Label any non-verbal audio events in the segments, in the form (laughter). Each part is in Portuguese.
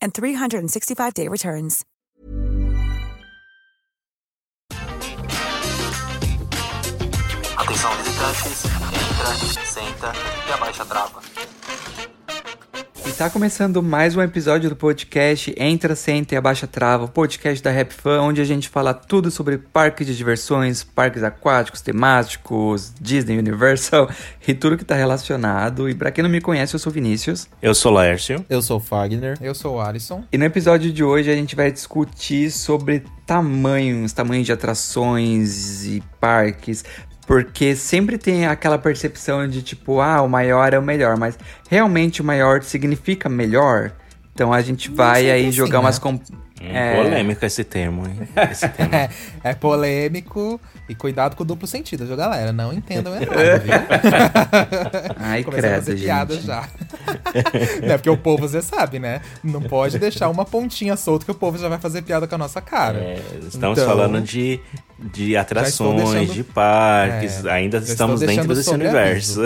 and 365-day returns. Atenção visitantes, entra, senta e abaixa a trava. E tá começando mais um episódio do podcast Entra, Senta e Abaixa Trava, o podcast da Rap Fan, onde a gente fala tudo sobre parques de diversões, parques aquáticos, temáticos, Disney, Universal (laughs) e tudo que tá relacionado. E pra quem não me conhece, eu sou Vinícius. Eu sou Laércio. Eu sou o Fagner. Eu sou o Alisson. E no episódio de hoje a gente vai discutir sobre tamanhos, tamanhos de atrações e parques, porque sempre tem aquela percepção de tipo, ah, o maior é o melhor, mas realmente o maior significa melhor? Então a gente vai aí assim, jogar né? É... Polêmico esse termo, hein? Esse (laughs) termo. É, é polêmico e cuidado com o duplo sentido, viu, galera? Não entendam errado, (laughs) viu? Ai, Começando a credo, fazer piada gente. já. (laughs) né? Porque o povo, você sabe, né? Não pode deixar uma pontinha solta que o povo já vai fazer piada com a nossa cara. É, estamos Então, falando de, de atrações, deixando- de parques, É, ainda estamos dentro desse universo.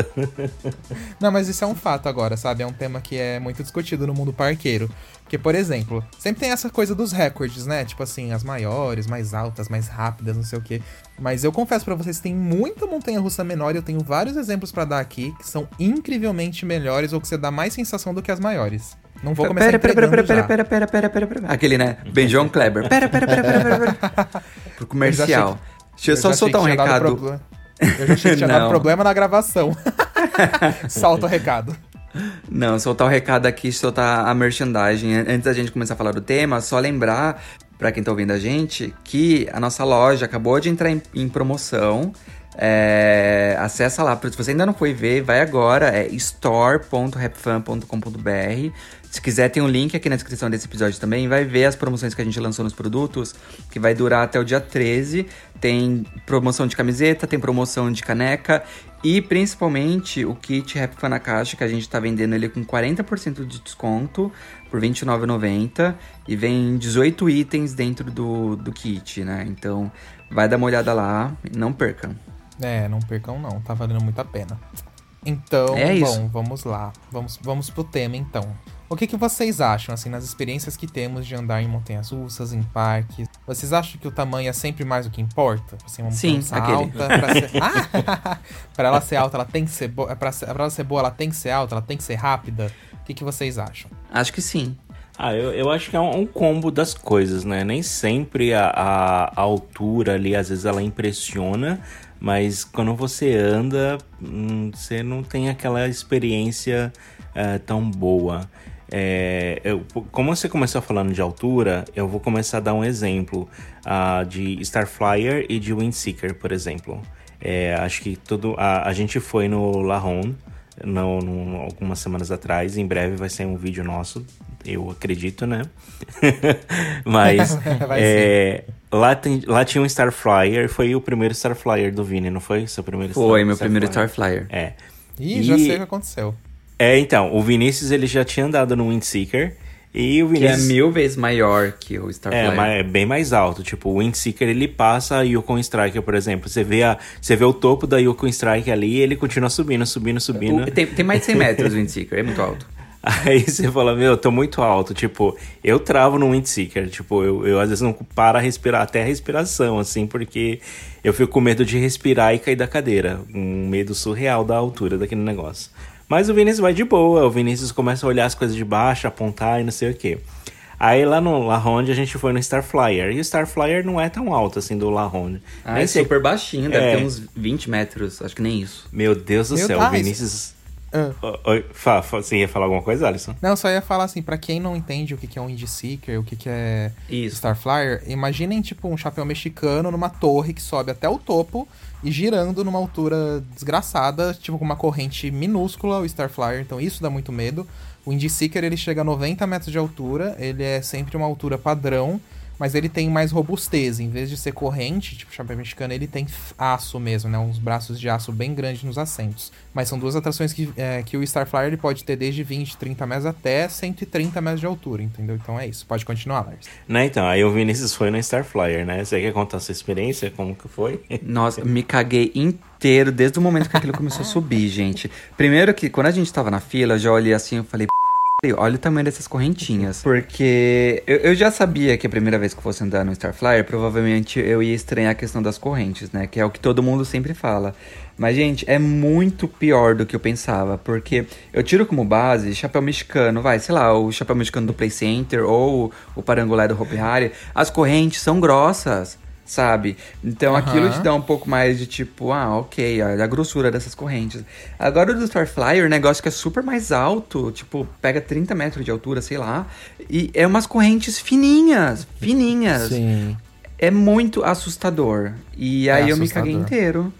Não, mas isso é um fato agora, sabe? É um tema que é muito discutido no mundo parqueiro. Porque, por exemplo, sempre tem essa coisa dos recordes, né? Tipo assim, as maiores, mais altas, mais rápidas, não sei o quê. Mas eu confesso pra vocês, tem muita montanha-russa menor e eu tenho vários exemplos pra dar aqui que são incrivelmente melhores ou que você dá mais sensação do que as maiores. Não vou começar Pera, pera, pera, pera, pera, pera, pera, pera, pera, pera. Aquele, né? Benjão Kleber. Pera, pera, pera, pera, pera, pera. (laughs) Pro Eu comercial. achei Deixa eu já só soltar um que recado. proble- Eu já achei que tinha (laughs) dado Não. problema na gravação. (laughs) Solta o recado. Não, soltar o recado aqui, soltar a merchandising. An- Antes da gente começar a falar do tema, só lembrar, pra quem tá ouvindo a gente, que a nossa loja acabou de entrar em, em promoção. É, acessa lá, se você ainda não foi ver, vai agora, é store.rapfan.com.br. Se quiser, tem um link aqui na descrição desse episódio também. Vai ver as promoções que a gente lançou nos produtos, que vai durar até o dia 13. Tem promoção de camiseta, tem promoção de caneca e principalmente o kit Rap Fan na Caixa, que a gente tá vendendo ele com 40% de desconto por R$ 29,90 e vem 18 itens dentro do, do kit, né? Então vai dar uma olhada lá não percam. É, não percam não, tá valendo muito a pena. Então, É bom, isso. vamos lá. Vamos, vamos pro tema então. O que, que vocês acham, assim, nas experiências que temos de andar em montanhas russas, em parques? Vocês acham que o tamanho é sempre mais o que importa? Assim, uma Sim, montanha aquele. alta, pra, ser... (laughs) ah! pra ela ser alta, ela tem que ser boa. Pra, ser... pra ela ser boa, ela tem que ser alta, ela tem que ser rápida. O que, que vocês acham? Acho que sim. Ah, eu, eu acho que é um, um combo das coisas, né? Nem sempre a, a- a altura ali, às vezes ela impressiona, mas quando você anda, hum, você não tem aquela experiência eh, tão boa. É, eu- como você começou falando de altura, eu vou começar a dar um exemplo ah, de Starflyer e de Windseeker, por exemplo. É, acho que tudo. A, a gente foi no La Ronde no, no- algumas semanas atrás. Em breve vai sair um vídeo nosso, eu acredito, né? (laughs) Mas (laughs) é, lá, tem, lá tinha um Starflyer. Foi o primeiro Starflyer do Vini, não foi? Seu primeiro Foi Star- meu primeiro Starflyer. É. Ih, já E- sei o que aconteceu. É, então, o Vinícius ele já tinha andado no Windseeker. E o Que é Vinícius. mil vezes maior que o É, Starflyer. mas é bem mais alto. Tipo, o Windseeker ele passa a Yukon Striker, por exemplo. Você vê, a, você vê o topo da Yukon Striker ali e ele continua subindo, subindo, subindo. O- tem, tem mais de 100 metros o Windseeker, é muito alto. (laughs) Aí você fala, meu, eu tô muito alto. Tipo, eu travo no Windseeker. Tipo, eu, eu às vezes não paro a respirar, até a respiração, assim, porque eu fico com medo de respirar e cair da cadeira. Um medo surreal da altura daquele negócio. Mas o Vinícius vai de boa. O Vinícius começa a olhar as coisas de baixo, apontar e não sei o quê. Aí lá no La Ronde a gente foi no Starflyer. E o Starflyer não é tão alto assim do La Ronde. Ah, Nem é sei- super baixinho, deve É. ter uns 20 metros, acho que nem isso. Meu Deus do Meu céu, o Vinícius. Ah. Oi, fa, fa, você ia falar alguma coisa, Alisson? Não, só ia falar assim, pra quem não entende o que que é um Indie Seeker, o que que é Isso. Starflyer, imaginem tipo um chapéu mexicano numa torre que sobe até o topo e girando numa altura desgraçada, tipo com uma corrente minúscula, o Starflyer, então isso dá muito medo. O Indie Seeker ele chega a 90 metros de altura, ele é sempre uma altura padrão, mas ele tem mais robustez. Em vez de ser corrente, tipo chapéu mexicano, ele tem aço mesmo, né? Uns braços de aço bem grandes nos assentos. Mas são duas atrações que, é, que o Starflyer ele pode ter desde 20, 30 metros até 130 metros de altura, entendeu? Então é isso. Pode continuar, Lars. Né, então, aí o Vinícius foi no Starflyer, né? Você quer contar a sua experiência? Como que foi? (laughs) Nossa, me caguei inteiro desde o momento que aquilo começou a subir, (laughs) gente. Primeiro que quando a gente tava na fila, eu já olhei assim e falei, "P***, olha o tamanho dessas correntinhas. (laughs) Porque eu, eu já sabia que a primeira vez que eu fosse andar no Starflyer, provavelmente eu ia estranhar a questão das correntes, né? Que é o que todo mundo sempre fala. Mas, gente, é muito pior do que eu pensava. Porque eu tiro como base chapéu mexicano, vai, sei lá, o chapéu mexicano do Play Center ou o parangolé do Hopi Hari. As correntes são grossas sabe? Então Aham. aquilo te dá um pouco mais de tipo, ah, ok, olha a grossura dessas correntes. Agora o do Starflyer, negócio que é super mais alto, tipo, pega 30 metros de altura, sei lá, e é umas correntes fininhas, fininhas. Sim. É muito assustador. E É aí eu me assustador. caguei inteiro.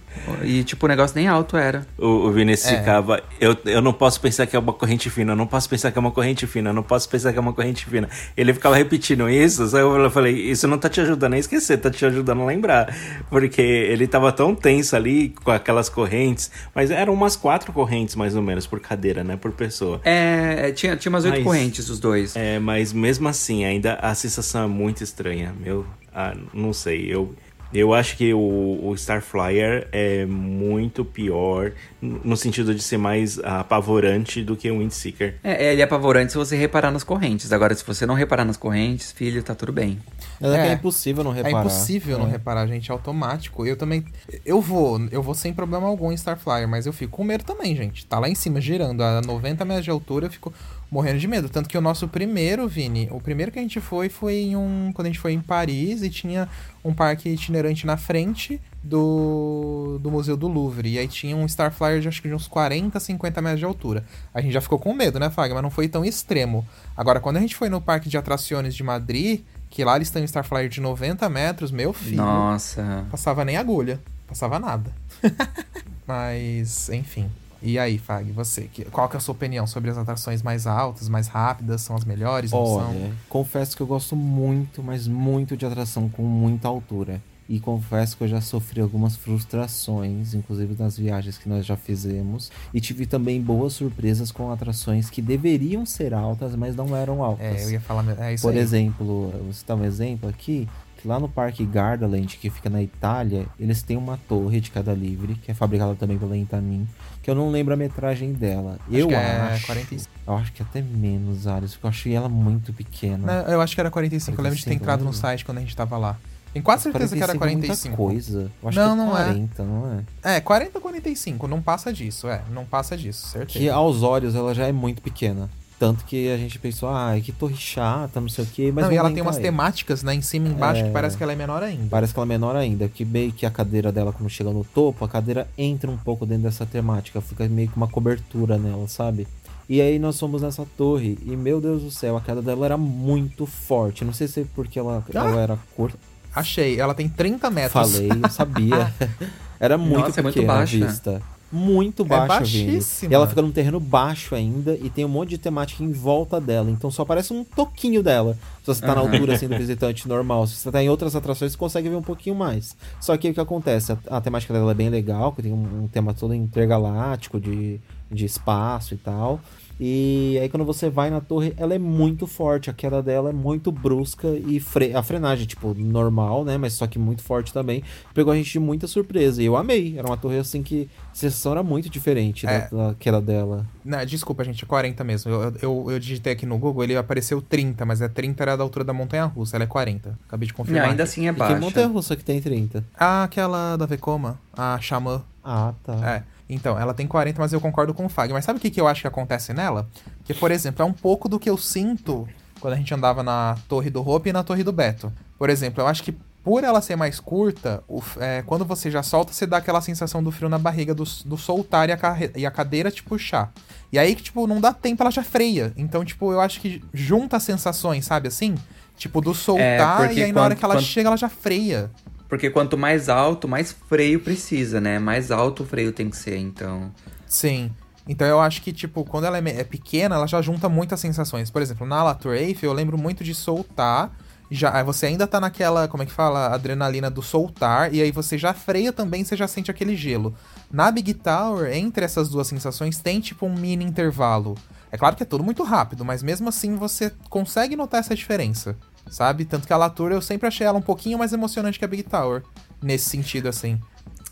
E tipo, o negócio nem alto era. O, o Vinícius É. ficava. Eu, eu não posso pensar que é uma corrente fina, eu não posso pensar que é uma corrente fina, eu não posso pensar que é uma corrente fina. Ele ficava repetindo isso, só eu falei, isso não tá te ajudando a esquecer, tá te ajudando a lembrar. Porque ele tava tão tenso ali com aquelas correntes, mas eram umas quatro correntes mais ou menos por cadeira, né? Por pessoa. É, é, tinha, tinha umas oito Mas- correntes, os dois. É, mas mesmo assim, ainda a sensação é muito estranha. Meu, ah, não sei, eu. Eu acho que o, o Starflyer é muito pior no sentido de ser mais apavorante do que o Windseeker. É, ele é apavorante se você reparar nas correntes. Agora, se você não reparar nas correntes, filho, tá tudo bem. Mas é, que É. é impossível não É reparar. impossível não É. reparar, gente, é automático. Eu também. Eu vou, eu vou sem problema algum em Starflyer, mas eu fico com medo também, gente. Tá lá em cima, girando a 90 metros de altura, eu fico morrendo de medo. Tanto que o nosso primeiro, Vini, o primeiro que a gente foi foi em um. Quando a gente foi em Paris e tinha um parque itinerante na frente do, do Museu do Louvre. E aí tinha um Starflyer de acho que de uns 40, 50 metros de altura. A gente já ficou com medo, né, Fag? Mas não foi tão extremo. Agora, quando a gente foi no parque de atrações de Madrid, que lá eles têm um Starflyer de 90 metros, meu filho, Nossa. passava nem agulha, passava nada. (laughs) Mas, enfim. E aí, Fag, você? Que- Qual que é a sua opinião sobre as atrações mais altas, mais rápidas? São as melhores? Olha, são? confesso que eu gosto muito, mas muito de atração com muita altura. E confesso que eu já sofri algumas frustrações, inclusive nas viagens que nós já fizemos. E tive também boas surpresas com atrações que deveriam ser altas, mas não eram altas. É, eu ia falar. É isso Por aí. exemplo, eu vou citar um exemplo aqui, lá no Parque Gardaland, que fica na Itália, eles têm uma torre de queda livre, que é fabricada também pela Intamin, que eu não lembro a metragem dela. Acho eu que acho. é 45. Eu acho que até menos, Alice, porque eu achei ela muito pequena. Não, eu acho que era 45. Eu lembro de ter 45 entrado no site quando a gente tava lá. Tenho quase certeza que era 45. É coisa. Eu acho Não, que é não é. 40, não é? É, 40 ou 45. Não passa disso, é. Não passa disso, certeza. Que aos olhos ela já é muito pequena. Tanto que a gente pensou, ah, que torre chata, não sei o quê, mas não, e ela tem umas ele. temáticas, né, em cima e embaixo, É. que parece que ela é menor ainda. Parece que ela é menor ainda, que meio que a cadeira dela, quando chega no topo, a cadeira entra um pouco dentro dessa temática, fica meio que uma cobertura nela, sabe? E aí nós fomos nessa torre, e meu Deus do céu, a queda dela era muito forte. Não sei se é porque ela, Ah! ela era curta. Achei, ela tem 30 metros. Falei, eu sabia. (laughs) Era muito Nossa, é muito pequena a baixa. vista. Muito baixa, Vini. baixíssima. E ela fica num terreno baixo ainda e tem um monte de temática em volta dela. Então só parece um toquinho dela. Se você tá na altura assim do visitante normal. Se você tá em outras atrações, você consegue ver um pouquinho mais. Só que o que acontece? A, a temática dela é bem legal, que tem um, um tema todo intergaláctico de, de espaço e tal. E aí quando você vai na torre, ela é muito forte, a queda dela é muito brusca e fre a frenagem, tipo, normal, né? Mas só que muito forte também. Pegou a gente de muita surpresa. E eu amei. Era uma torre assim que a sensação era muito diferente É. da, da queda dela. Não, desculpa, gente, é 40 mesmo. Eu, eu, eu digitei aqui no Google, ele apareceu 30, mas é 30 era da altura da montanha russa, ela é 40. Acabei de Não, confirmar. ainda aqui. assim é E que baixa. montanha russa que tem 30? Ah, aquela da Vekoma, a Xamã. Ah, tá. É. Então, ela tem 40, mas eu concordo com o Fag. Mas sabe o que, que eu acho que acontece nela? Que, por exemplo, é um pouco do que eu sinto quando a gente andava na Torre do Hope e na Torre do Beto. Por exemplo, eu acho que por ela ser mais curta, o é, quando você já solta, você dá aquela sensação do frio na barriga, do, do soltar e a, e a cadeira te puxar. E aí que, tipo, não dá tempo, ela já freia. Então, tipo, eu acho que junta as sensações, sabe assim? Tipo, do soltar porque e aí na hora quando- que ela quando- chega, ela já freia. Porque quanto mais alto, mais freio precisa, né? Mais alto o freio tem que ser, então. Sim. Então eu acho que, tipo, quando ela é, é pequena, ela já junta muitas sensações. Por exemplo, na Latour Eiffel, eu lembro muito de soltar. Já, aí você ainda tá naquela, como é que fala? Adrenalina do soltar. E aí você já freia também, você já sente aquele gelo. Na Big Tower, entre essas duas sensações, tem tipo um mini intervalo. É claro que é tudo muito rápido, mas mesmo assim você consegue notar essa diferença. Sabe? Tanto que a Latour eu sempre achei ela um pouquinho mais emocionante que a Big Tower. Nesse sentido, assim.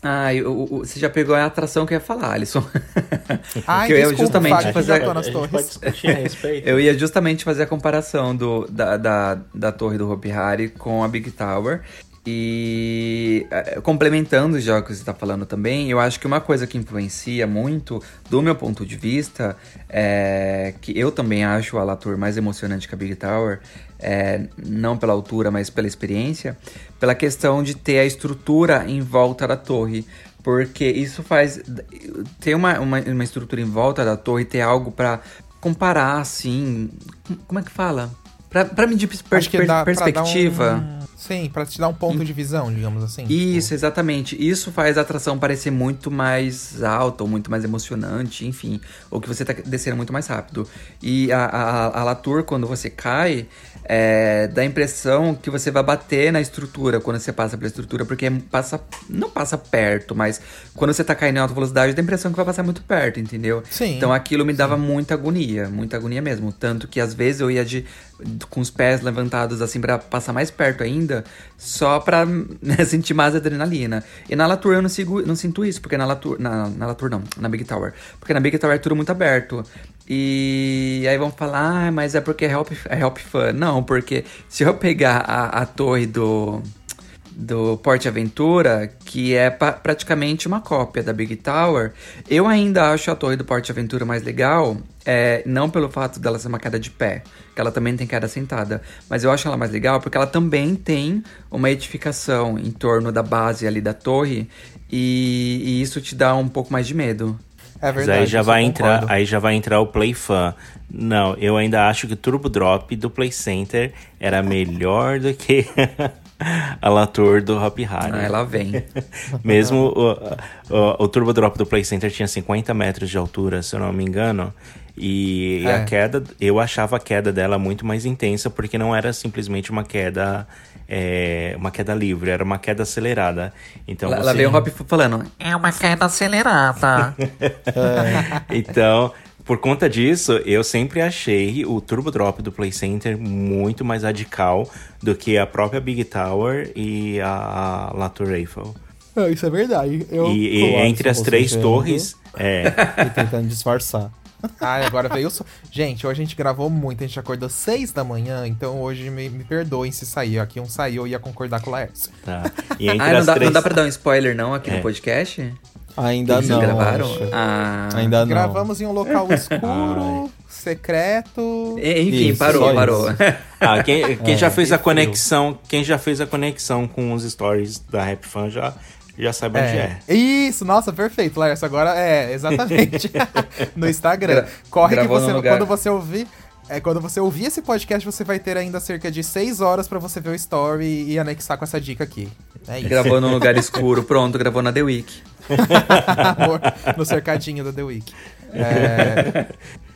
Ah, e o- o- você já pegou a atração que eu ia falar, Alisson. (laughs) Ai, Que eu ia justamente Fábio, fazer- A a respeito. (laughs) Eu ia justamente fazer a comparação do, da, da, da torre do Hopi Hari com a Big Tower. E eh, complementando já o que você está falando também, eu acho que uma coisa que influencia muito, do meu ponto de vista, é que eu também acho a Latour mais emocionante que a Big Tower, é, não pela altura, mas pela experiência, pela questão de ter a estrutura em volta da torre. Porque isso faz. Ter uma, uma, uma estrutura em volta da torre, ter algo pra comparar, assim. Como é que fala? Pra, pra medir per- per- dá perspectiva. um- Sim, pra te dar um ponto de visão, digamos assim. Isso, exatamente. Isso faz a atração parecer muito mais alta, ou muito mais emocionante, enfim. Ou que você tá descendo muito mais rápido. E a, a, a Latour, quando você cai, é, dá a impressão que você vai bater na estrutura quando você passa pela estrutura, porque passa. Não passa perto, mas quando você tá caindo em alta velocidade, dá a impressão que vai passar muito perto, entendeu? Sim. Então aquilo me dava muita agonia, muita agonia mesmo. Tanto que às vezes eu ia de com os pés levantados assim pra passar mais perto ainda, só pra né, (laughs) sentir mais adrenalina. E na Latour eu não, sigo, não sinto isso, porque na Latour, na, na Latour não, na Big Tower. Porque na Big Tower é tudo muito aberto. E aí vão falar, ah, mas é porque é help, é help fun. Não, porque se eu pegar a, a torre do do Porte Aventura, que é praticamente uma cópia da Big Tower, eu ainda acho a Torre do Porte Aventura mais legal, é, não pelo fato dela ser uma queda de pé, que ela também tem queda sentada, mas eu acho ela mais legal porque ela também tem uma edificação em torno da base ali da torre, e, e isso te dá um pouco mais de medo. É Mas verdade. aí já vai entrar, aí já vai entrar o Play Fan. Não, eu ainda acho que o Turbo Drop do Play Center era melhor do que (laughs) a Latour do Hop Harry. Ah, ela vem. (laughs) Mesmo o, o, o Turbo Drop do Play Center tinha 50 metros de altura, se eu não me engano. E É. a queda, eu achava a queda dela muito mais intensa, porque não era simplesmente uma queda. é, uma queda livre, era uma queda acelerada. Então Lá, você... vem o Hop falando, É uma queda acelerada. (laughs) (laughs) Então, por conta disso, eu sempre achei o Turbo Drop do Play Center muito mais radical do que a própria Big Tower e a Latour Eiffel. É, isso é verdade. Eu... E, e entre as três torres, é, (laughs) E tentando disfarçar. Ai, (laughs) agora veio o so... Gente, hoje a gente gravou muito, a gente acordou 6 da manhã, então hoje me, me perdoem se saiu. Aqui um saiu e ia concordar com o Laércio. tá. (laughs) E entre ah, não as dá, três... não dá pra dar um spoiler não aqui É. no podcast? Ainda Vocês não. gravaram? Ah, Ainda não. Gravamos em um local (laughs) escuro, secreto. Enfim, Isso, parou, parou. (laughs) Ah, quem, quem É, já fez a frio. conexão, quem já fez a conexão com os stories da Rap Fan já, já sabe onde é. É. Isso, nossa, perfeito, Laércio. Agora é, exatamente. (laughs) no Instagram. Corre que você, quando você ouvir. É, quando você ouvir esse podcast, você vai ter ainda cerca de 6 horas pra você ver o story e anexar com essa dica aqui. É isso. Gravou num lugar escuro, pronto, gravou na The Week. (laughs) No cercadinho da The Week. É,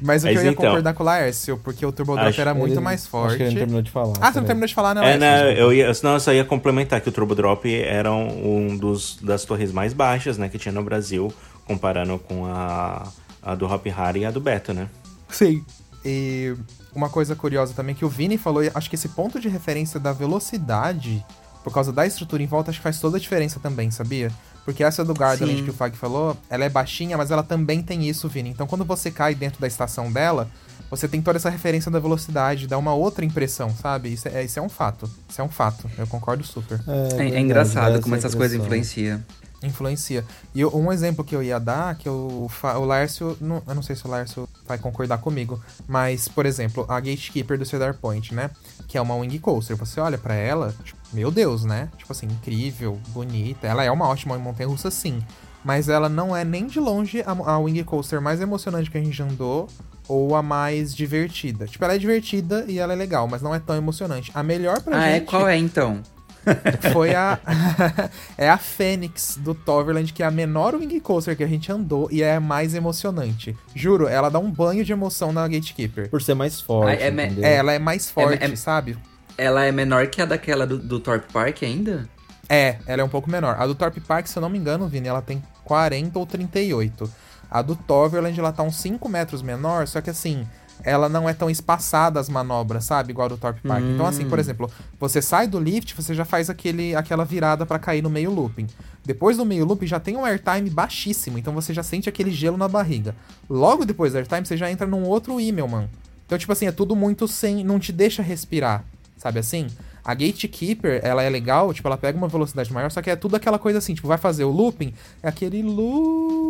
mas o que Mas eu ia então. concordar com o Laércio, porque o Turbo Drop Acho- era muito Ele- mais Acho forte. que ele não terminou de falar. Ah, você não terminou de falar, né, É, Laércio? né, eu ia, senão eu só ia complementar que o Turbo Drop era um dos, das torres mais baixas, né, que tinha no Brasil, comparando com a, A do Hop Hari e a do Beta, né? Sim. E uma coisa curiosa também que o Vini falou, acho que esse ponto de referência da velocidade, por causa da estrutura em volta, acho que faz toda a diferença também, sabia? Porque essa do Garden que o Fag falou, ela é baixinha, mas ela também tem isso, Vini. Então quando você cai dentro da estação dela, você tem toda essa referência da velocidade, dá uma outra impressão, sabe? Isso é, isso é um fato. Isso é um fato. Eu concordo super. É, verdade, engraçado dá como essa essas coisas influenciam. Influencia. E eu- um exemplo que eu ia dar, que eu, o Lárcio, não- eu não sei se o Lárcio vai concordar comigo, mas, por exemplo, a Gatekeeper do Cedar Point, né? Que é uma Wing Coaster. Você olha pra ela, tipo, meu Deus, né? Tipo assim, incrível, bonita. Ela é uma ótima montanha russa, sim. Mas ela não é nem de longe a, a Wing Coaster mais emocionante que a gente andou ou a mais divertida. Tipo, ela é divertida e ela é legal, mas não é tão emocionante. A melhor pra Ah, é? gente Qual é então? (laughs) foi a. (laughs) é a Fênix do Toverland, que é a menor wing coaster que a gente andou e é a mais emocionante. Juro, ela dá um banho de emoção na Gatekeeper. Por ser mais forte, Ah, é me-? É, ela é mais forte, é- sabe? Ela é menor que a daquela do, do Torp Park ainda? É, ela é um pouco menor. A do Torp Park, se eu não me engano, Vini, ela tem 40 ou 38. A do Toverland, ela tá uns 5 metros menor, só que assim, ela não é tão espaçada as manobras, sabe? Igual do Torp Park. Então, assim, por exemplo, você sai do lift, você já faz aquele, aquela virada pra cair no meio looping. Depois do meio looping já tem um airtime baixíssimo, então você já sente aquele gelo na barriga. Logo depois do airtime, você já entra num outro Immelman. Então, tipo assim, é tudo muito sem. não te deixa respirar, sabe assim? A Gatekeeper, ela é legal, tipo, ela pega uma velocidade maior, só que é tudo aquela coisa assim, tipo, vai fazer o looping, é aquele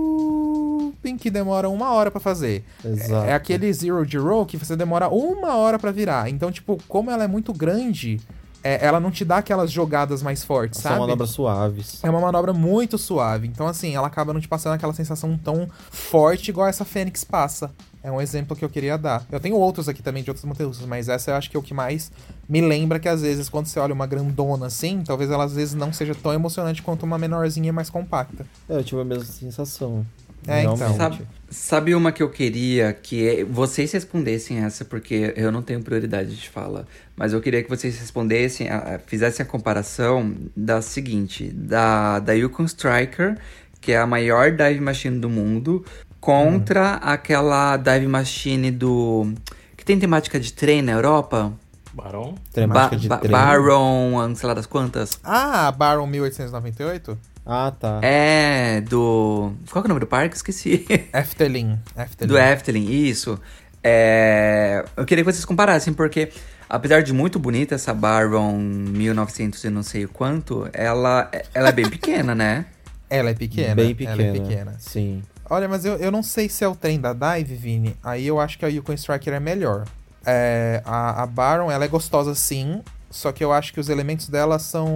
looping que demora uma hora pra fazer. Exato. É aquele zero de roll que você demora uma hora pra virar. Então, tipo, como ela é muito grande, é, ela não te dá aquelas jogadas mais fortes, São sabe? manobras suaves. É uma manobra muito suave. Então, assim, ela acaba não te passando aquela sensação tão forte igual essa Fênix passa. É um exemplo que eu queria dar. Eu tenho outros aqui também de outras montanhas, mas essa eu acho que é o que mais me lembra que às vezes, quando você olha uma grandona assim, talvez ela às vezes não seja tão emocionante quanto uma menorzinha mais compacta. É, eu tive a mesma sensação. É, então. Sabe, sabe uma que eu queria que é- vocês respondessem essa, porque eu não tenho prioridade de fala. Mas eu queria que vocês respondessem, a- fizessem a comparação da seguinte: da, da Yukon Striker, que é a maior dive machine do mundo, contra aquela dive machine do. que tem temática de trem na Europa? Baron? Temática Ba- de Ba- trem. Baron, sei lá das quantas. Ah, Baron 1898? Ah, tá. É, do. Qual que é o nome do parque? Esqueci. (laughs) Efteling. Efteling. Do Efteling, isso. É, Eu queria que vocês comparassem, porque apesar de muito bonita essa Baron 1900 e não sei o quanto, ela, ela é bem (laughs) pequena, né? Ela é pequena. Bem pequena. Ela é pequena. Sim. Olha, mas eu, eu não sei se é o trem da Dive, Vini. Aí eu acho que a Yukon Striker é melhor. É, a, a Baron, ela é gostosa sim, só que eu acho que os elementos dela são...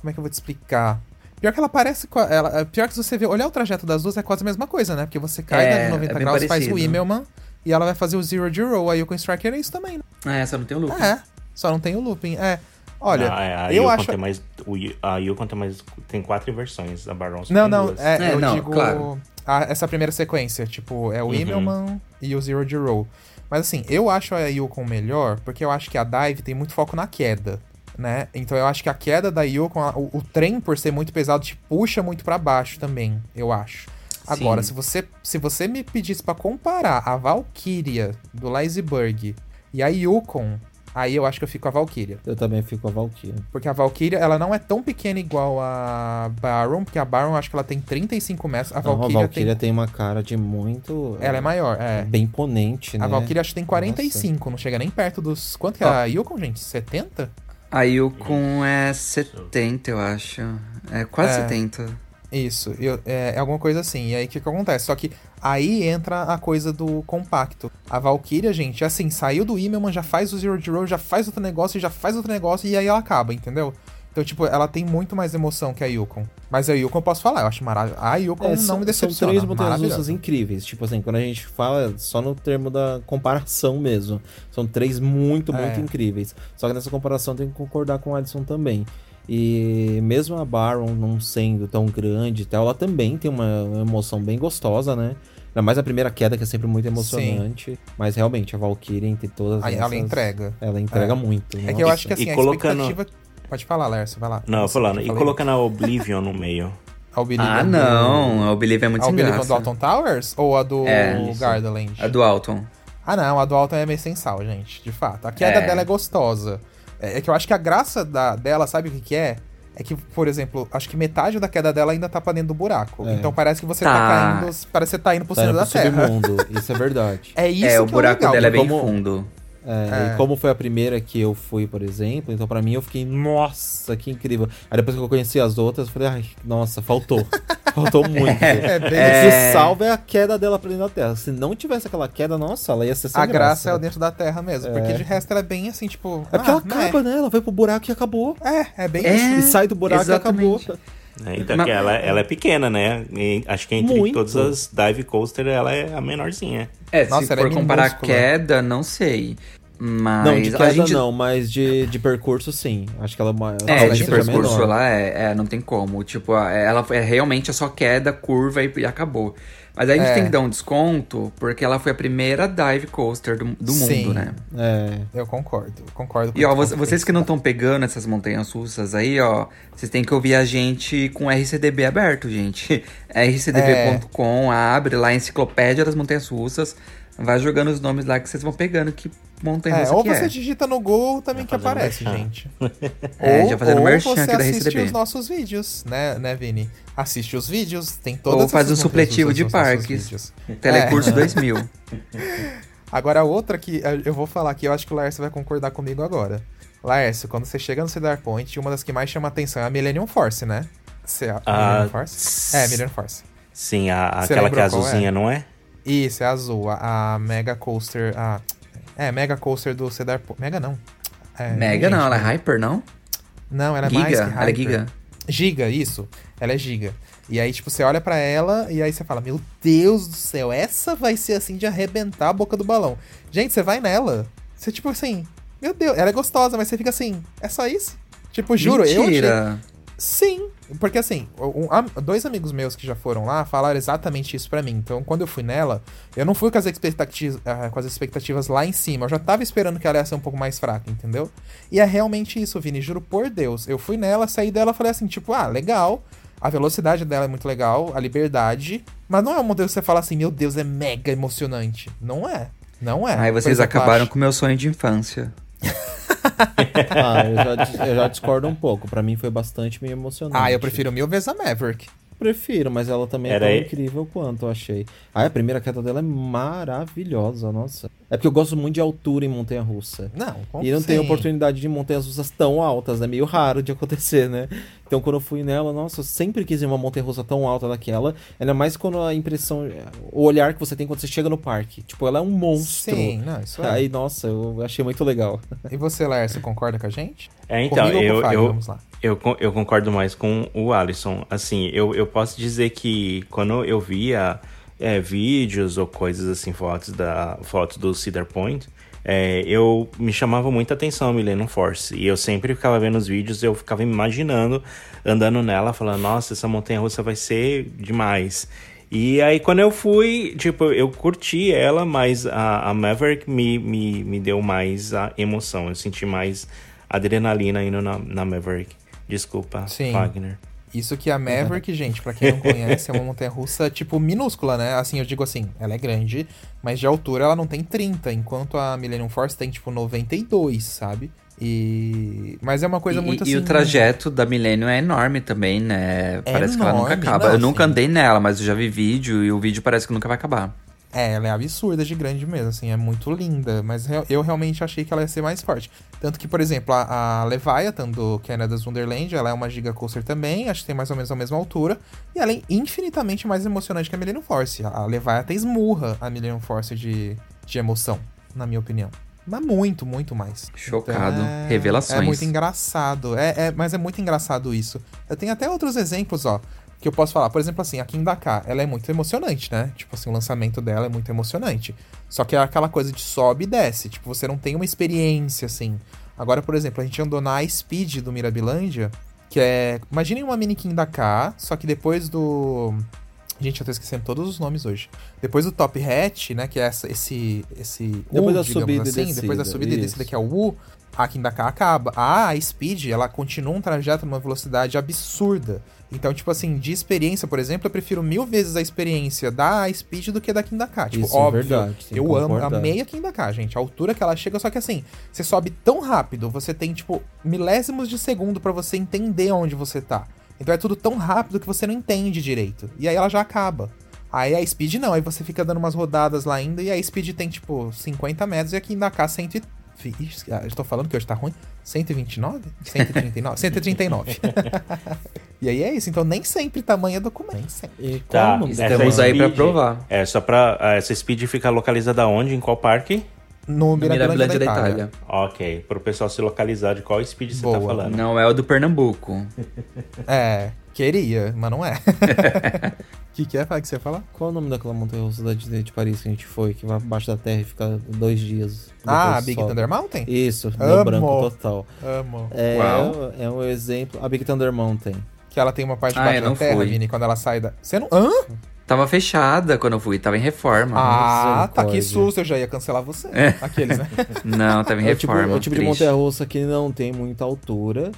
Como é que eu vou te explicar? Pior que ela parece... com a- Ela, pior que se você ver, olhar o trajeto das duas é quase a mesma coisa, né? Porque você cai É, dali 90 é graus, faz o parecido. Immelman, e ela vai fazer o Zero de Roll. A Yukon Striker é isso também, né? É, só não tem o look. É, só não tem o looping. É, olha, Ah, é, a eu Yukon acho... tem mais. o a Yukon tem mais. Tem quatro versões. A Baron só Não, não, duas. é, É, eu não, digo claro. A- essa primeira sequência, tipo, é o Uhum. Immelman e o Zero de Roll. Mas assim, eu acho a Yukon melhor, porque eu acho que a Dive tem muito foco na queda, né? Então eu acho que a queda da Yukon, o, o trem por ser muito pesado, te puxa muito pra baixo também, eu acho. Agora, Sim. se você, se você me pedisse pra comparar a Valkyria do Leisberg e a Yukon, aí eu acho que eu fico com a Valkyria. Eu também fico com a Valkyria. Porque a Valkyria, ela não é tão pequena igual a Baron, porque a Baron eu acho que ela tem 35 metros. A Não, a Valkyria, Valkyria tem... tem... uma cara de muito. Ela é maior, é. Bem imponente, né? A Valkyria acho que tem 45, não chega nem perto dos... Quanto que é a Yukon, gente? 70? A Yukon é 70, eu acho. É quase É. 70. Isso, eu- é, é alguma coisa assim. E aí o que, que acontece? Só que aí entra a coisa do compacto. A Valkyria, gente, assim, saiu do Immelman, já faz o Zero de Roll, já faz outro negócio, já faz outro negócio, e aí ela acaba, entendeu? Então, tipo, ela tem muito mais emoção que a Yukon. Mas a Yukon eu posso falar, eu acho maravilhosa. A Yukon É, não são, me são decepciona. três montanhas russas incríveis. Tipo assim, quando a gente fala só no termo da comparação mesmo. São três muito, É. muito incríveis. Só que nessa comparação tem que concordar com o Alisson também. E mesmo a Baron não sendo tão grande e tal, ela também tem uma emoção bem gostosa, né? Ainda mais a primeira queda, que é sempre muito emocionante. Mas realmente, a Valkyrie, entre todas Aí essas, ela entrega. Ela entrega É. muito. É que eu acho que assim, E a colocando- expectativa. Pode falar, Lércio, vai lá. Não, Nossa, falando. eu E colocando a Oblivion no meio. A Believe Ah, do- não. O Believe é muito A Believe graça. do Alton Towers? Ou a do É. Gardaland? A do Alton. Ah, não, a do Alton é meio sem sal, gente, de fato. A queda É. dela é gostosa. É, é que eu acho que a graça da, dela, sabe o que, que é? É que, por exemplo, acho que metade da queda dela ainda tá pra dentro do buraco. É. Então parece que você tá, Tá. caindo. Parece que você tá indo pro Tá centro indo da pro Terra. submundo, isso é verdade. É isso é, o que buraco é legal. dela é bem como- fundo. É, É. E como foi a primeira que eu fui, por exemplo, então pra mim eu fiquei, nossa, que incrível. Aí depois que eu conheci as outras, eu falei, ai, nossa, faltou. (laughs) faltou muito. É bem O É. que salva é a queda dela pra dentro da Terra. Se não tivesse aquela queda, nossa, ela ia ser sem A graça é o dentro da Terra mesmo. Porque É. de resto ela é bem assim, tipo. É porque ah, ela acaba, né? Ela vai pro buraco e acabou. É, é bem É. isso. E sai do buraco exatamente. e acabou. É, então, Mas- que ela, ela é pequena, né? E acho que entre Muito. todas as dive coaster, ela é a menorzinha. É, Nossa, se ela é for comparar minúscula. queda, não sei. Mas não, de queda gente... não, mas de, de percurso sim. Acho que ela é. É, de percurso menor. lá é, é, não tem como. Tipo, ela é realmente só queda, curva e, e acabou. Mas aí a gente É. tem que dar um desconto, porque ela foi a primeira dive coaster do, do Sim. mundo, né? É. Eu concordo, concordo com E ó, vocês fez. que não estão pegando essas montanhas russas aí, ó, vocês têm que ouvir a gente com RCDB aberto, gente. (laughs) rcdb.com, abre lá a enciclopédia das montanhas russas, vai jogando os nomes lá que vocês vão pegando que montanha É, russa ou você é. digita no Google também Já que aparece, merchan. gente. (laughs) É, ou, já fazendo ou merchan você aqui da assiste RCDB. os nossos vídeos, né, né, Vini? Assiste os vídeos, tem todas Ou faz um supletivo de parques. Telecurso É. 2000. (laughs) Agora, a outra que eu vou falar aqui, eu acho que o Laércio vai concordar comigo agora. Laércio, quando você chega no Cedar Point, uma das que mais chama atenção é a Millennium Force, né? Você, a Ah, Millennium Force? É, Millennium Force. Sim, a, aquela que é qual azulzinha, é? não é? Isso, é azul. A, a Mega Coaster. A, é, Mega Coaster do Cedar Point. Mega não. É, Mega não, gente, ela é Hyper, não? Não, ela é mais que Giga? Ela é Hyper. Giga? Giga, isso. Ela é giga. E aí, tipo, você olha pra ela e aí você fala: Meu Deus do céu, essa vai ser assim de arrebentar a boca do balão. Gente, você vai nela. Você, tipo assim, meu Deus, ela é gostosa, mas você fica assim: É só isso? Tipo, juro, eu achei. Mentira. Sim, porque assim, um- dois amigos meus que já foram lá falaram exatamente isso pra mim. Então, quando eu fui nela, eu não fui com as, expectativas, com as expectativas lá em cima. Eu já tava esperando que ela ia ser um pouco mais fraca, entendeu? E é realmente isso, Vini, juro por Deus. Eu fui nela, saí dela e falei assim, tipo, ah, legal. A velocidade dela é muito legal, a liberdade. Mas não é um modelo que você fala assim, meu Deus, é mega emocionante. Não é. Não é. Aí vocês exemplo, acabaram acho- com o meu sonho de infância. (laughs) Ah, eu já, eu já discordo um pouco. Pra mim foi bastante meio emocionante. Ah, eu prefiro mil vezes a Maverick. Prefiro, mas ela também Era é tão aí- incrível quanto eu achei. Ah, a primeira queda dela é maravilhosa, nossa. É porque eu gosto muito de altura em montanha russa. Não, com E não tem sim. oportunidade de montanhas russas tão altas, é meio raro de acontecer, né? Então quando eu fui nela, nossa, eu sempre quis ir em uma montanha russa tão alta daquela. Ainda mais quando a impressão, o olhar que você tem quando você chega no parque. Tipo, ela é um monstro. Sim, não, isso é. Aí, nossa, eu achei muito legal. E você, Laércio, concorda com a gente? É, então, Comigo ou com o eu, Fábio? eu, Vamos lá. Eu, eu concordo mais com o Alisson. Assim, eu, eu posso dizer que quando eu via é, vídeos ou coisas assim, fotos, da, fotos do Cedar Point, é, eu me chamava muita atenção a Force. E eu sempre ficava vendo os vídeos, eu ficava imaginando, andando nela, falando, nossa, essa montanha russa vai ser demais. E aí quando eu fui, tipo, eu curti ela, mas a, a Maverick me, me, me deu mais a emoção. Eu senti mais adrenalina indo na, na Maverick. Desculpa, Sim. Wagner. Isso que a Maverick, gente, pra quem não conhece, é uma montanha russa, tipo, minúscula, né? Assim, eu digo assim, ela é grande, mas de altura ela não tem 30, enquanto a Millennium Force tem, tipo, 92, sabe? E... Mas é uma coisa e, muito e assim... o trajeto da Millennium é enorme também, né? É parece que ela nunca enorme, acaba. não, eu nunca andei nela, mas eu já vi vídeo e o vídeo parece que nunca vai acabar. É, ela é absurda de grande mesmo, assim, é muito linda, mas eu realmente achei que ela ia ser mais forte. Tanto que, por exemplo, a, a Leviathan do Canada's Wonderland, ela é uma Giga Coaster também, acho que tem mais ou menos a mesma altura, e ela é infinitamente mais emocionante que a Millennium Force. A, Leviathan esmurra a Millennium Force de, de emoção, na minha opinião. Mas muito, muito mais. Chocado. Então, Revelações. É muito engraçado. É, é, mas é muito engraçado isso. Eu tenho até outros exemplos, ó. Que eu posso falar. Por exemplo, assim, a Kim Dakar, ela é muito emocionante, né? Tipo assim, o lançamento dela é muito emocionante. Só que é aquela coisa de sobe e desce. Tipo, você não tem uma experiência, assim. Agora, por exemplo, a gente andou na Speed do Mirabilândia, que é. Imaginem uma mini Kim Dakar, só que depois do. Gente, eu tô esquecendo todos os nomes hoje. Depois do Top Hat, né? Que é essa, esse. esse Depois U, da subida e assim, Depois da descida, subida e descida, isso. que é o U, a Kindaka acaba. A, a Speed, ela continua um trajeto numa velocidade absurda. Então, tipo assim, de experiência, por exemplo, eu prefiro mil vezes a experiência da Speed do que da Kindaka. Tipo, Isso é óbvio. É verdade, eu amo, amei a Kindaka, gente. A altura que ela chega, só que assim, você sobe tão rápido, você tem, tipo, milésimos de segundo para você entender onde você tá. Então é tudo tão rápido que você não entende direito. E aí ela já acaba. Aí a Speed não, aí você fica dando umas rodadas lá ainda, e a Speed tem, tipo, 50 metros e a Kindaka 130. Ah, estou falando que hoje está ruim? 129? 139? 139. e aí é isso. Então nem sempre tamanho é documento. Nem sempre. Tá, Como? Estamos aí para provar. É, só para ah, Essa speed fica localizada onde? Em qual parque? No Mirabilândia, da, Itália. Ok. Para o pessoal se localizar de qual speed tá Boa. você está falando. Não é o do Pernambuco. é queria, mas não é. O (laughs) que, que é? Fala que você ia falar? Qual o nome daquela montanha russa da Disney de Paris que a gente foi, que vai abaixo da terra e fica dois dias? Ah, depois Big sobe? Thunder Mountain? Isso, Amo. deu branco total. Amo. É, Qual? é um exemplo. A Big Thunder Mountain. Que ela tem uma parte de Ah, baixo eu da não terra, fui. Vini, quando ela sai da. Você não. Hã? Tava fechada quando eu fui, tava em reforma. Ah, tá que susto, eu já ia cancelar você. Aqueles, né? (laughs) Não, tava em É o tipo, reforma. é o tipo de triste. montanha russa que não tem muita altura,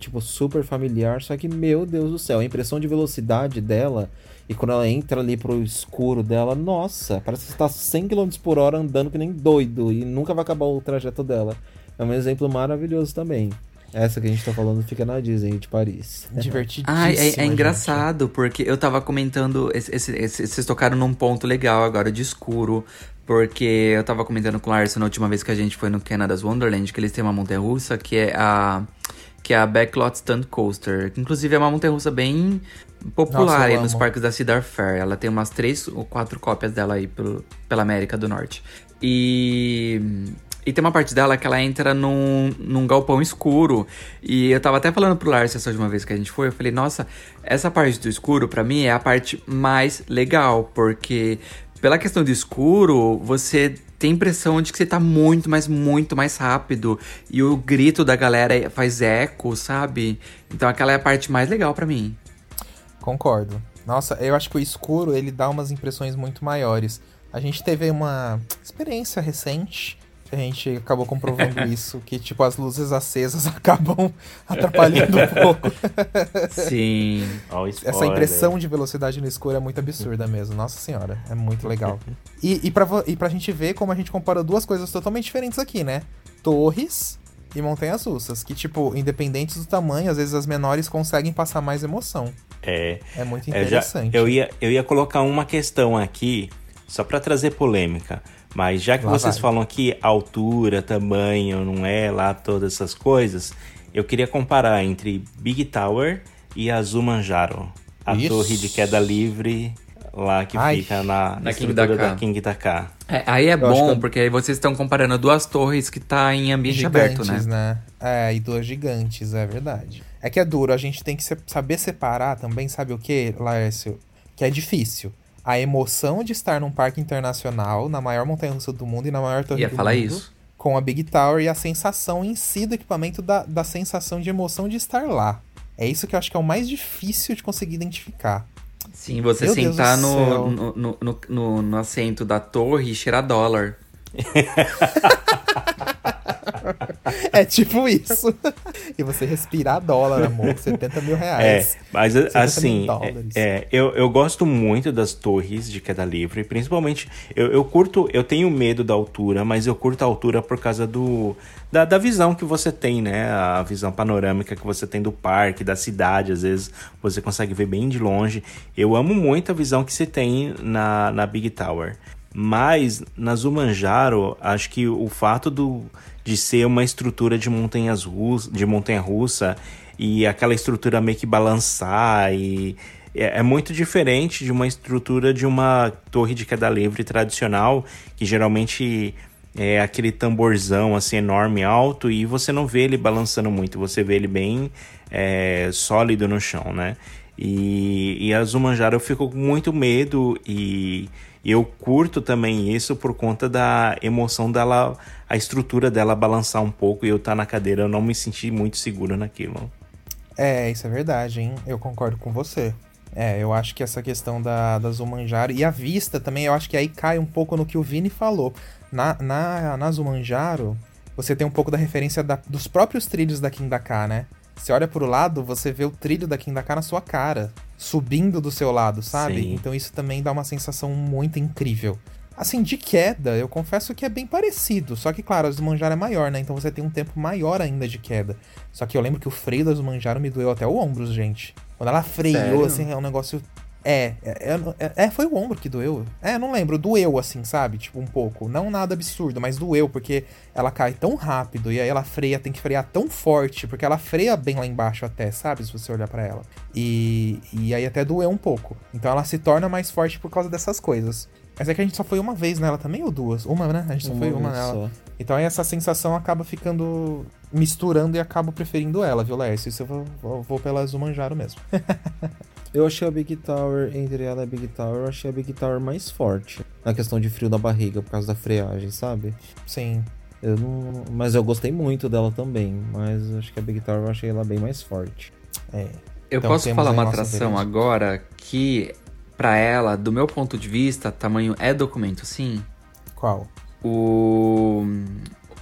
tipo, super familiar, só que, meu Deus do céu, a impressão de velocidade dela, e quando ela entra ali pro escuro dela, nossa, parece que você tá 100 km por hora andando que nem doido, e nunca vai acabar o trajeto dela. É um exemplo maravilhoso também. Essa que a gente tá falando fica na Disney de Paris. (laughs) Divertidíssimo. Ah, é, é gente. engraçado, porque eu tava comentando. esse- esse- esse- vocês tocaram num ponto legal agora de escuro. Porque eu tava comentando com o Larson na última vez que a gente foi no Canada's Wonderland, que eles têm uma montanha russa que é a. Que é a Backlot Stunt Coaster. Que inclusive é uma montanha russa bem popular Nossa, nos amo. parques da Cedar Fair. Ela tem umas três ou quatro cópias dela aí pelo, pela América do Norte. E. E tem uma parte dela que ela entra num, num galpão escuro. E eu tava até falando pro Lars essa última vez que a gente foi. Eu falei, nossa, essa parte do escuro, pra mim, é a parte mais legal. Porque, pela questão do escuro, você tem impressão de que você tá muito, mas muito mais rápido. E o grito da galera faz eco, sabe? Então aquela é a parte mais legal pra mim. Concordo. Nossa, eu acho que o escuro ele dá umas impressões muito maiores. A gente teve uma experiência recente. A gente acabou comprovando (laughs) isso, que tipo, as luzes acesas (laughs) acabam atrapalhando um pouco. Sim. Essa impressão de velocidade no escuro é muito absurda mesmo. Nossa senhora, é muito legal. E, e, pra, e pra gente ver como a gente compara duas coisas totalmente diferentes aqui, né? Torres e montanhas russas. Que, tipo, independentes do tamanho, às vezes as menores conseguem passar mais emoção. É, É muito é, já- interessante. eu, ia, eu ia colocar uma questão aqui, só pra trazer polêmica. Mas já que Lá vocês vai. falam aqui altura, tamanho, não é lá todas essas coisas, eu queria comparar entre Big Tower e a Zumanjaro. A Isso. torre de queda livre lá que Ai. fica na, Na King estrutura da King da K. É, aí é acho bom, que porque aí vocês estão comparando duas torres que tá em ambiente aberto, né? né? É, e duas gigantes, é verdade. É que é duro, a gente tem que saber separar também, sabe o que, Laércio? Que é difícil. A emoção de estar num parque internacional, na maior montanha-russa do mundo e na maior torre Ia do falar mundo, isso. com a Big Tower e a sensação em si do equipamento da, da sensação de emoção de estar lá. É isso que eu acho que é o mais difícil de conseguir identificar. Sim, você Meu sentar no, no, no, no- no assento da torre e cheirar dólar. (laughs) É tipo isso. e você respirar dólar, amor. (laughs) 70 mil É, reais. mas 70 assim, mil dólares. é, é, eu, eu gosto muito das torres de queda livre, principalmente, eu, eu curto, eu tenho medo da altura, mas eu curto a altura por causa do da, da visão que você tem, né? A visão panorâmica que você tem do parque, da cidade, às vezes você consegue ver bem de longe. Eu amo muito a visão que se tem na, na Big Tower. Mas na Zumanjaro, acho que o fato do, de ser uma estrutura de montanhas russas, de montanha russa e aquela estrutura meio que balançar e é, é muito diferente de uma estrutura de uma torre de queda livre tradicional que geralmente é aquele tamborzão assim enorme alto e você não vê ele balançando muito, você vê ele bem é, sólido no chão, né? E, e a Zumanjaro eu fico com muito medo e eu curto também isso por conta da emoção dela, a estrutura dela balançar um pouco e eu estar tá na cadeira, eu não me senti muito seguro naquilo. É, isso é verdade, hein? Eu concordo com você. É, eu acho que essa questão da, da e a vista também, eu acho que aí cai um pouco no que o Vini falou. Na, na, na Zumanjaro, você tem um pouco da referência da, dos próprios trilhos da Kindaka, né? Você olha pro lado, você vê o trilho da Kindaka na sua cara, subindo do seu lado, sabe? Sim. Então isso também dá uma sensação muito incrível. Assim, de queda, eu confesso que é bem parecido. Só que, claro, a Zumanjaro é maior, né? Então você tem um tempo maior ainda de queda. Só que eu lembro que o freio da Zumanjaro me doeu até o ombro, gente. Quando ela freou, Sério? assim, é um negócio. É, é, é, é, foi o ombro que doeu. É, não lembro, doeu assim, sabe? Tipo, um pouco. Não nada absurdo, mas doeu, porque ela cai tão rápido e aí ela freia, tem que frear tão forte, porque ela freia bem lá embaixo até, sabe? Se você olhar pra ela. E, e aí até doeu um pouco. Então ela se torna mais forte por causa dessas coisas. Mas é que a gente só foi uma vez nela também ou duas? Uma, né? A gente só foi uma nela. só. Então aí essa sensação acaba ficando misturando e acabo preferindo ela, viu, Lércio? Isso eu vou, vou, vou pela Zumanjaro mesmo. (laughs) Eu achei a Big Tower, entre ela e a Big Tower, eu achei a Big Tower mais forte. Na questão de frio na barriga, por causa da freagem, sabe? Sim. Eu não... Mas eu gostei muito dela também. Mas acho que a Big Tower eu achei ela bem mais forte. É. Eu Então posso falar uma atração agora que, pra ela, do meu ponto de vista, tamanho é documento, sim. Qual? O,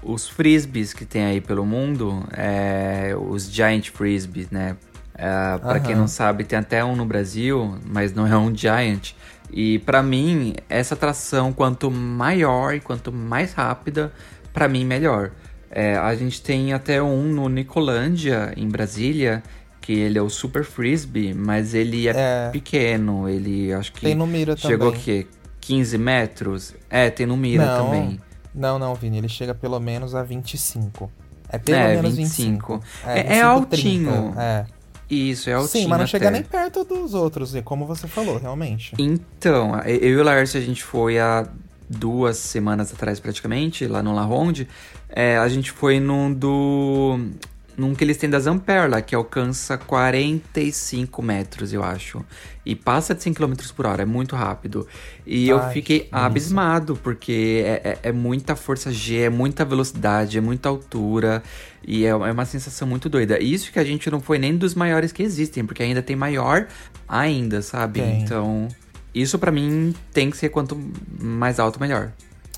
os frisbees que tem aí pelo mundo, é, os giant frisbees, né? É, pra quem não sabe, tem até um no Brasil, mas não é um giant. E pra mim, essa atração, quanto maior e quanto mais rápida, pra mim melhor. É, a gente tem até um no Nicolândia, em Brasília, que ele é o Super Frisbee, mas ele é, É. pequeno. Ele acho que Tem no Mira chegou também. o quê? 15 metros? É, tem no Mira Não. também. Não, não, Vini, ele chega pelo menos a 25. É pelo É, menos 25. 25. É- é 25, altinho. 30, É. Isso, é altinho Sim, mas não chega até. nem perto dos outros, é como você falou, realmente. Então, eu e o Laércio, a gente foi há duas semanas atrás praticamente, lá no La Ronde. É, a gente foi num do... Num que eles têm da Zamperla, que alcança 45 metros, eu acho. E passa de 100 km por hora, é muito rápido. E eu Ai, fiquei que delícia. abismado, porque é, é- é muita força G, é muita velocidade, é muita altura. E é, é uma sensação muito doida. Isso que a gente não foi nem dos maiores que existem, porque ainda tem maior ainda, sabe? Tem. Então, isso pra mim tem que ser quanto mais alto, melhor.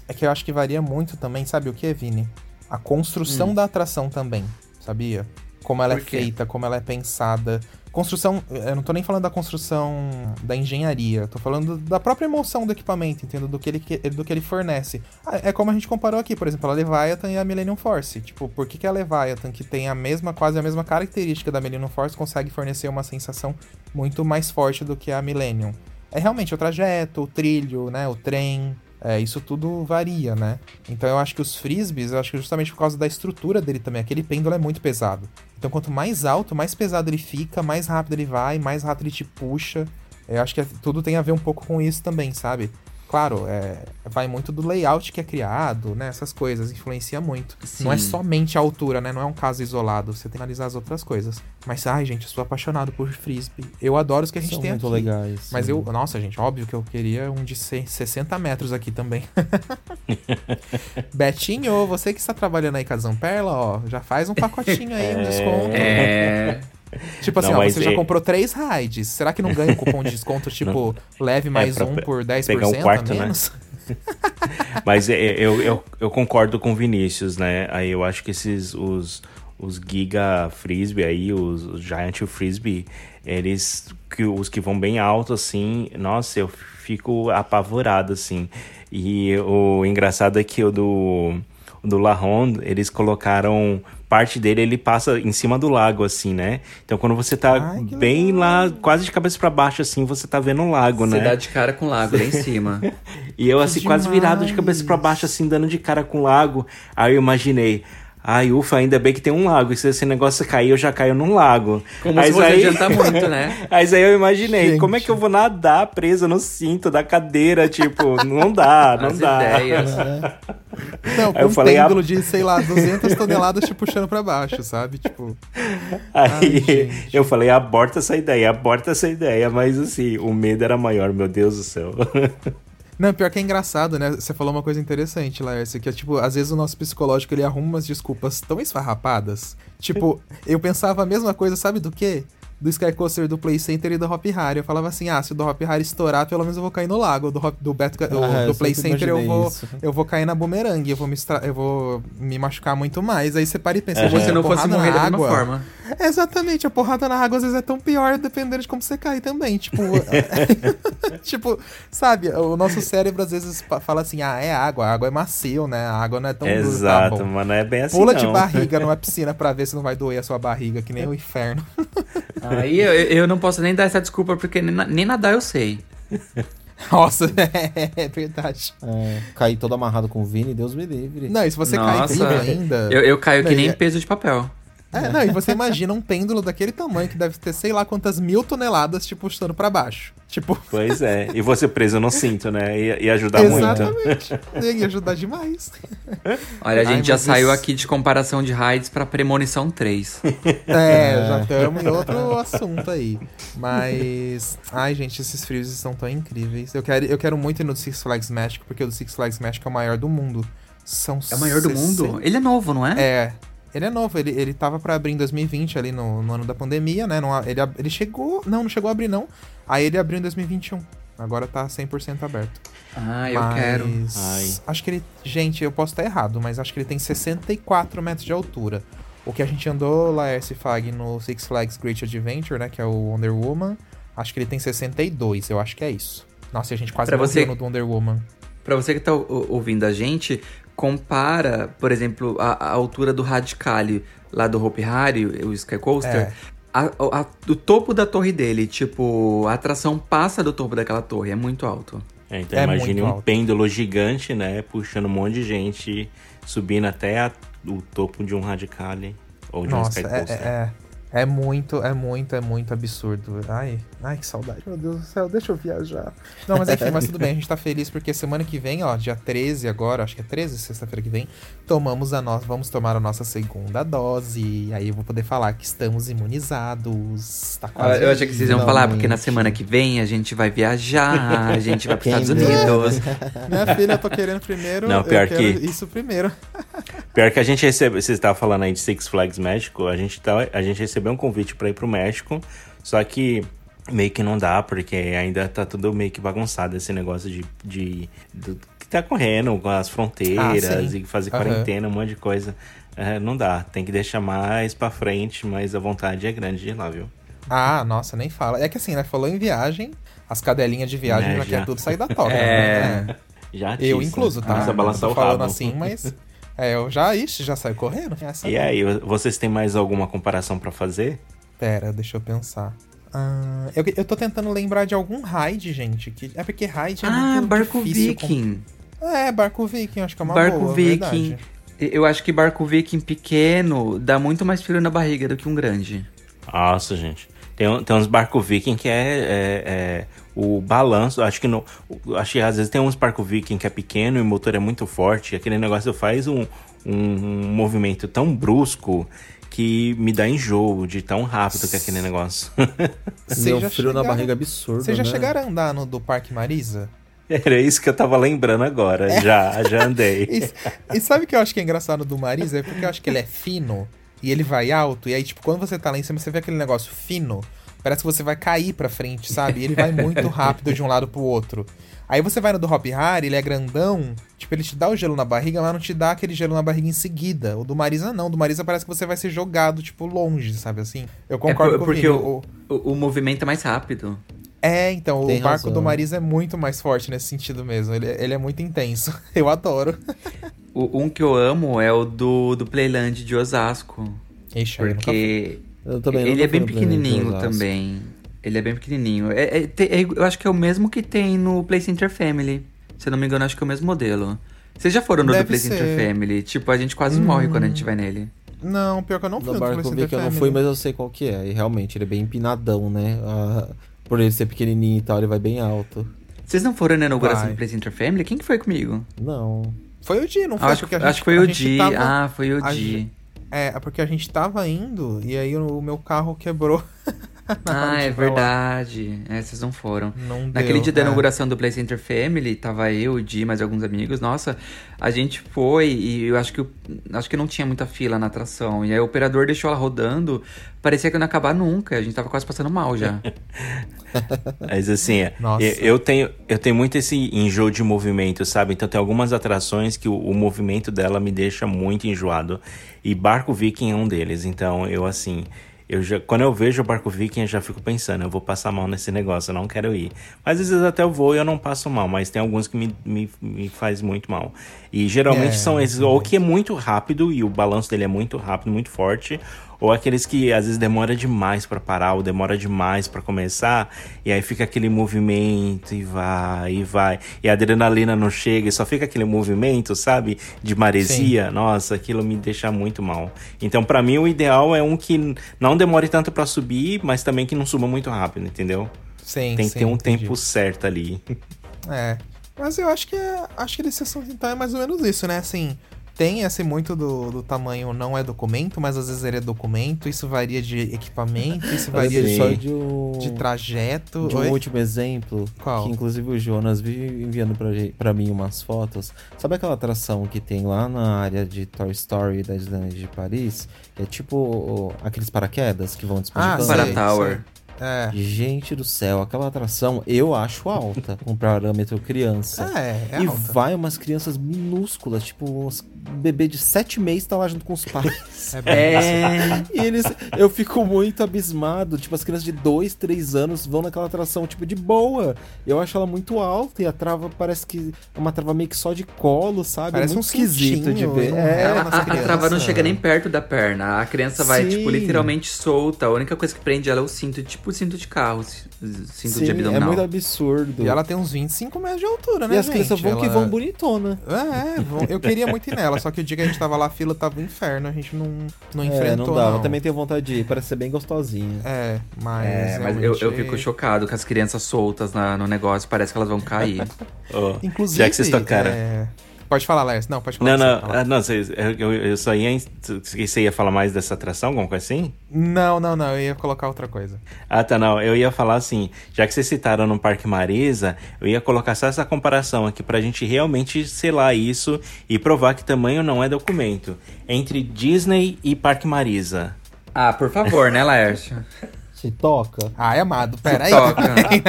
É que eu acho que varia muito também, sabe o que, Vini? A construção da atração também, sabia? Como ela é feita, como ela é pensada. Construção, eu não tô nem falando da construção da engenharia, tô falando da própria emoção do equipamento, entendo? Do que ele, do que ele fornece. Ah, É como a gente comparou aqui, por exemplo, a Leviathan e a Millennium Force. Tipo, por que, que a Leviathan, que tem a mesma, quase a mesma característica da Millennium Force, consegue fornecer uma sensação muito mais forte do que a Millennium? É realmente o trajeto, o trilho, né? O trem. É, isso tudo varia, né? Então eu acho que os frisbees, eu acho que justamente por causa da estrutura dele também, aquele pêndulo é muito pesado. Então quanto mais alto, mais pesado ele fica, mais rápido ele vai, mais rápido ele te puxa. Eu acho que é- tudo tem a ver um pouco com isso também, sabe? Claro, é, vai muito do layout que é criado, né? Essas coisas, influencia muito. Não é Sim. somente a altura, né? Não é um caso isolado, você tem que analisar as outras coisas. Mas, ai, gente, eu sou apaixonado por frisbee. Eu adoro os que a gente São tem muito aqui. legais. Mas sim. eu, nossa, gente, óbvio que eu queria um de se- 60 metros aqui também. (laughs) Betinho, você que está trabalhando aí com a Zamperla, ó, já faz um pacotinho aí, um (laughs) desconto. É. Tipo assim, Não, ó, mas você já é- comprou três rides. Será que não ganha um cupom de desconto, (laughs) tipo, leve mais pra um pe- por 10% pegar um quarto, a né? menos? (laughs) Mas é, é, eu, eu, eu concordo com o Vinícius, né? Aí eu acho que esses, os, os Giga Frisbee aí, os, os Giant Frisbee, eles, que, os que vão bem alto, assim, nossa, eu fico apavorado, assim. E o engraçado é que o do, do La Ronde, eles colocaram parte dele, ele passa em cima do lago, assim, né? Então quando você tá Ai, bem lá, quase de cabeça para baixo, assim, você tá vendo o lago, Você né? dá de cara com o lago lá em (laughs) cima. E eu, assim, quase virado de cabeça pra baixo, assim, dando de cara com o lago. Aí eu imaginei, ai, ufa, ainda bem que tem um lago. E se esse negócio cair, eu já caio num lago. Como Mas se fosse aí... adiantar muito, né? (laughs) Mas aí eu imaginei, Gente. como é que eu vou nadar preso no cinto da cadeira? Tipo, não dá, (laughs) não As dá. ideias. Não, (laughs) com eu um falei, pêndulo de, sei lá, 200 toneladas te puxando pra baixo, sabe? Tipo, Aí Ai, eu falei, aborta essa ideia, aborta essa ideia. Mas assim, o medo era maior, meu Deus do céu. Não, pior que é engraçado, né? Você falou uma coisa interessante, Laércio, que é tipo, às vezes o nosso psicológico ele arruma umas desculpas tão esfarrapadas. Tipo, (laughs) eu pensava a mesma coisa, sabe do quê? Do Sky Coaster do Play Center e do Hop Harry. Eu falava assim, ah, se o do Hop Harry estourar, pelo menos eu vou cair no lago. Do, Hop, do, Beto, do, Ah, do Play Center eu vou, isso. eu vou cair na bumerangue, eu vou me, estra- eu vou me machucar muito mais. Aí você para e pensa, vou Se ser não fosse morrer na da mesma água. forma. Exatamente, a porrada na água às vezes é tão pior dependendo de como você cai também. Tipo, (laughs) (laughs) tipo, sabe, o nosso cérebro às vezes fala assim: ah, é água, a água é macio, né? A água não é tão dura, tá Exato, mas não é bem assim Pula não. de barriga numa (laughs) piscina pra ver se não vai doer a sua barriga, que nem o inferno. Aí eu, eu não posso nem dar essa desculpa, porque nem, nem nadar eu sei. (laughs) Nossa, (laughs) é verdade. É, caí todo amarrado com o Vini, Deus me livre. Não, e se você cai Nossa, vivo ainda. Eu, eu caio que Não, nem e é- peso de papel. É, não, e você imagina um pêndulo daquele tamanho que deve ter sei lá quantas mil toneladas, tipo, chutando pra baixo. Tipo, Pois é. E você preso no cinto, né? Ia, ia ajudar muito. exatamente. Ia ajudar demais. Olha, a Ai, gente já mas saiu isso- aqui de comparação de raids pra Premonição 3. É, (laughs) já estamos em outro assunto aí. Mas. Ai, gente, esses frios estão tão incríveis. Eu quero, eu quero muito ir no Six Flags México, porque o do Six Flags México é o maior do mundo. São É o maior do 60 mundo? Ele é novo, não é? É. Ele é novo, ele, ele tava pra abrir em 2020, ali no, no ano da pandemia, né? Não, ele, ele chegou. Não, não chegou a abrir, não. Aí ele abriu em 2021. Agora tá 100% aberto. Ah, eu Mas quero. Ai. Acho que ele. Gente, eu posso estar errado, mas acho que ele tem 64 metros de altura. O que a gente andou lá, esse Flag, no Six Flags Great Adventure, né? Que é o Wonder Woman. Acho que ele tem 62, eu acho que é isso. Nossa, e a gente quase Pra morreu você- do Wonder Woman. Pra você que tá ou- ouvindo a gente, compara, por exemplo, a, a altura do Radicale lá do Hope Harry, o Sky Coaster. É. A, a- o topo da torre dele, tipo, a atração passa do topo daquela torre, é muito alto. É, então É imagine um alto. pêndulo gigante, né? Puxando um monte de gente, subindo até a- o topo de um Radicale ou de um Nossa, Sky é, Coaster. é, é. É muito, é muito, é muito absurdo. Ai, ai, que saudade. Meu Deus do céu, deixa eu viajar. Não, mas enfim, (laughs) mas tudo bem, a gente tá feliz porque semana que vem, ó, dia 13 agora, acho que é 13, sexta-feira que vem, tomamos a nossa, vamos tomar a nossa segunda dose. E aí eu vou poder falar que estamos imunizados. Tá Ah, quase. eu achei que vocês iam falar, porque na semana que vem a gente vai viajar, a gente vai pros (laughs) Quem Estados. Unidos. Minha filha, eu tô querendo primeiro. Não, eu pior quero que- Isso primeiro. (laughs) Pior que a gente recebeu, você estava falando aí de Six Flags México, a gente, tá, a gente recebeu um convite para ir pro México, só que meio que não dá, porque ainda tá tudo meio que bagunçado esse negócio de, de do, que tá correndo com as fronteiras Ah, e fazer Aham. quarentena, um monte de coisa. É, não dá, tem que deixar mais pra frente, mas a vontade é grande de ir lá, viu? Ah, nossa, nem fala. É que assim, né? Falou em viagem, as cadelinhas de viagem É, já, já. quer tudo sair da toca. (laughs) É. né? Já Eu disse, incluso, tá? Precisa Eu balançar tô o falando rabo. assim, mas. É, eu já, ixi, já saio correndo. Essa E não. aí, vocês têm mais alguma comparação pra fazer? Pera, deixa eu pensar. Ah, eu, eu tô tentando lembrar de algum raid, gente. Que, é porque raid é Ah, muito Barco com- Viking. É, barco viking, acho que é uma barco boa, Viking. verdade. Eu acho que barco Viking pequeno dá muito mais frio na barriga do que um grande. Nossa, gente. Tem, tem uns barcos viking que é, é- é o balanço. Acho que no, acho que às vezes tem uns barcos viking que é pequeno e o motor é muito forte. E aquele negócio faz um, um, movimento tão brusco que me dá enjoo de tão rápido que é aquele negócio. (laughs) Já frio na chegaram- barriga absurdo, Vocês já né? chegaram a andar no do Parque Marisa? Era isso que eu tava lembrando agora. Já, já andei. (laughs) E, e sabe o que eu acho que é engraçado do Marisa? É porque eu acho que ele é fino e ele vai alto. E aí, tipo, quando você tá lá em cima, você vê aquele negócio fino. Parece que você vai cair pra frente, sabe? E ele vai muito (laughs) rápido de um lado pro outro. Aí você vai no do Hop Hari, ele é grandão. Tipo, ele te dá o gelo na barriga, mas não te dá aquele gelo na barriga em seguida. O do Marisa não. O do Marisa parece que você vai ser jogado, tipo, longe, sabe assim? Eu concordo é com por- o porque o, o, o movimento é mais rápido. É, então, Tem o barco razão. do Marisa é muito mais forte nesse sentido mesmo. Ele, ele é muito intenso. (laughs) Eu adoro. (laughs) O, um que eu amo é o do, do Playland de Osasco. Ixi, aí eu nunca. Porque Eu também ele nunca é bem pequenininho também. Ele é bem pequenininho. É, é- é- eu acho que é o mesmo que tem no Play Center Family. Se eu não me engano, acho que é o mesmo modelo. Vocês já foram no do Play Center ser. Family? Tipo, a gente quase morre quando a gente vai nele. Não, pior que eu não fui No no barco Play Center que eu não fui, mas eu sei qual que é. E realmente, ele é bem empinadão, né? Ah, por ele ser pequenininho e tal, ele vai bem alto. Vocês não foram na inauguração Vai. do Play Center Family? Quem que foi comigo? Não. Foi o Di, não foi? acho, Porque a acho gente- que foi o gente Di. tava- Ah, foi o a Di. gente- É, é porque a gente tava indo e aí o meu carro quebrou. (laughs) (laughs) Ah, é verdade. É, vocês não foram. Não Naquele deu, dia da é. inauguração do Play Center Family, tava eu, o Di, mais alguns amigos. Nossa, a gente foi e eu acho que, o- acho que não tinha muita fila na atração. E aí o operador deixou ela rodando, parecia que não ia acabar nunca. A gente tava quase passando mal já. (laughs) Mas assim, é, Nossa. eu, eu tenho, eu tenho muito esse enjoo de movimento, sabe? Então tem algumas atrações que o, o movimento dela me deixa muito enjoado. E Barco Viking é um deles. Então eu assim. Eu já, quando eu vejo o Barco Viking, eu já fico pensando, eu vou passar mal nesse negócio, eu não quero ir. Mas às vezes até eu vou e eu não passo mal, mas tem alguns que me, me, me faz muito mal. E geralmente É, são esses, ou que é muito rápido e o balanço dele é muito rápido, muito forte, ou aqueles que às vezes demora demais pra parar, ou demora demais pra começar, e aí fica aquele movimento e vai, e vai. E a adrenalina não chega, e só fica aquele movimento, sabe? De maresia. Nossa, aquilo me deixa muito mal. Então, pra mim, o ideal é um que não demore tanto pra subir, mas também que não suba muito rápido, entendeu? Sim, Tem sim, que ter um entendi. tempo certo ali. (laughs) É. Mas eu acho que é, acho que desse assunto então é mais ou menos isso, né? Assim, tem esse muito do, do tamanho não é documento, mas às vezes ele é documento, isso varia de equipamento, isso (laughs) varia de, só de um, de trajeto. de um Oi? último exemplo. Qual? Que inclusive o Jonas vive enviando pra, mim umas fotos. Sabe aquela atração que tem lá na área de Toy Story da Disneyland de Paris? Que é tipo aqueles paraquedas que vão Ah, despencando. Para sei, Tower. É. Gente do céu, aquela atração eu acho alta com (laughs) parâmetro criança. É, é e alta. vai umas crianças minúsculas, tipo uns bebê de sete meses tá lá junto com os pais. (laughs) É bem É. E eles, eu fico muito abismado. Tipo, as crianças de 2, 3 anos vão naquela atração, tipo, de boa. Eu acho ela muito alta e a trava parece que é uma trava meio que só de colo, sabe? Parece é um esquisito de ver. É, é? A, a- a trava não chega nem perto da perna. A criança vai, Sim. tipo, literalmente solta. A única coisa que prende ela é o cinto, tipo cinto de carro, cinto sim, de é abdominal. muito absurdo. E ela tem uns 25 metros de altura, né, E as gente? crianças vão que Ela- vão bonitona. É, vão- eu queria muito ir nela, só que o dia que a gente tava lá, a fila tava um inferno, a gente não, não É, enfrentou, não dá. não. Eu também tenho vontade de ir, parece ser bem gostosinha. É, mas... É, mas eu, eu fico chocado com as crianças soltas na- no negócio, parece que elas vão cair. Ó, (laughs) Inclusive, já que vocês tocaram. é, Pode falar, Lars. Não, pode falar. Não, não, fala. ah, não, eu, eu só ia. Você ia falar mais dessa atração, alguma coisa assim? não, não, não, eu ia colocar outra coisa. Ah, tá, não. Eu ia falar assim, já que vocês citaram no Parque Marisa, eu ia colocar só essa comparação aqui pra gente realmente selar isso e provar que tamanho não é documento. Entre Disney e Parque Marisa. Ah, por favor, né, Laércio? (laughs) Se toca. Ai, amado, peraí. Toca.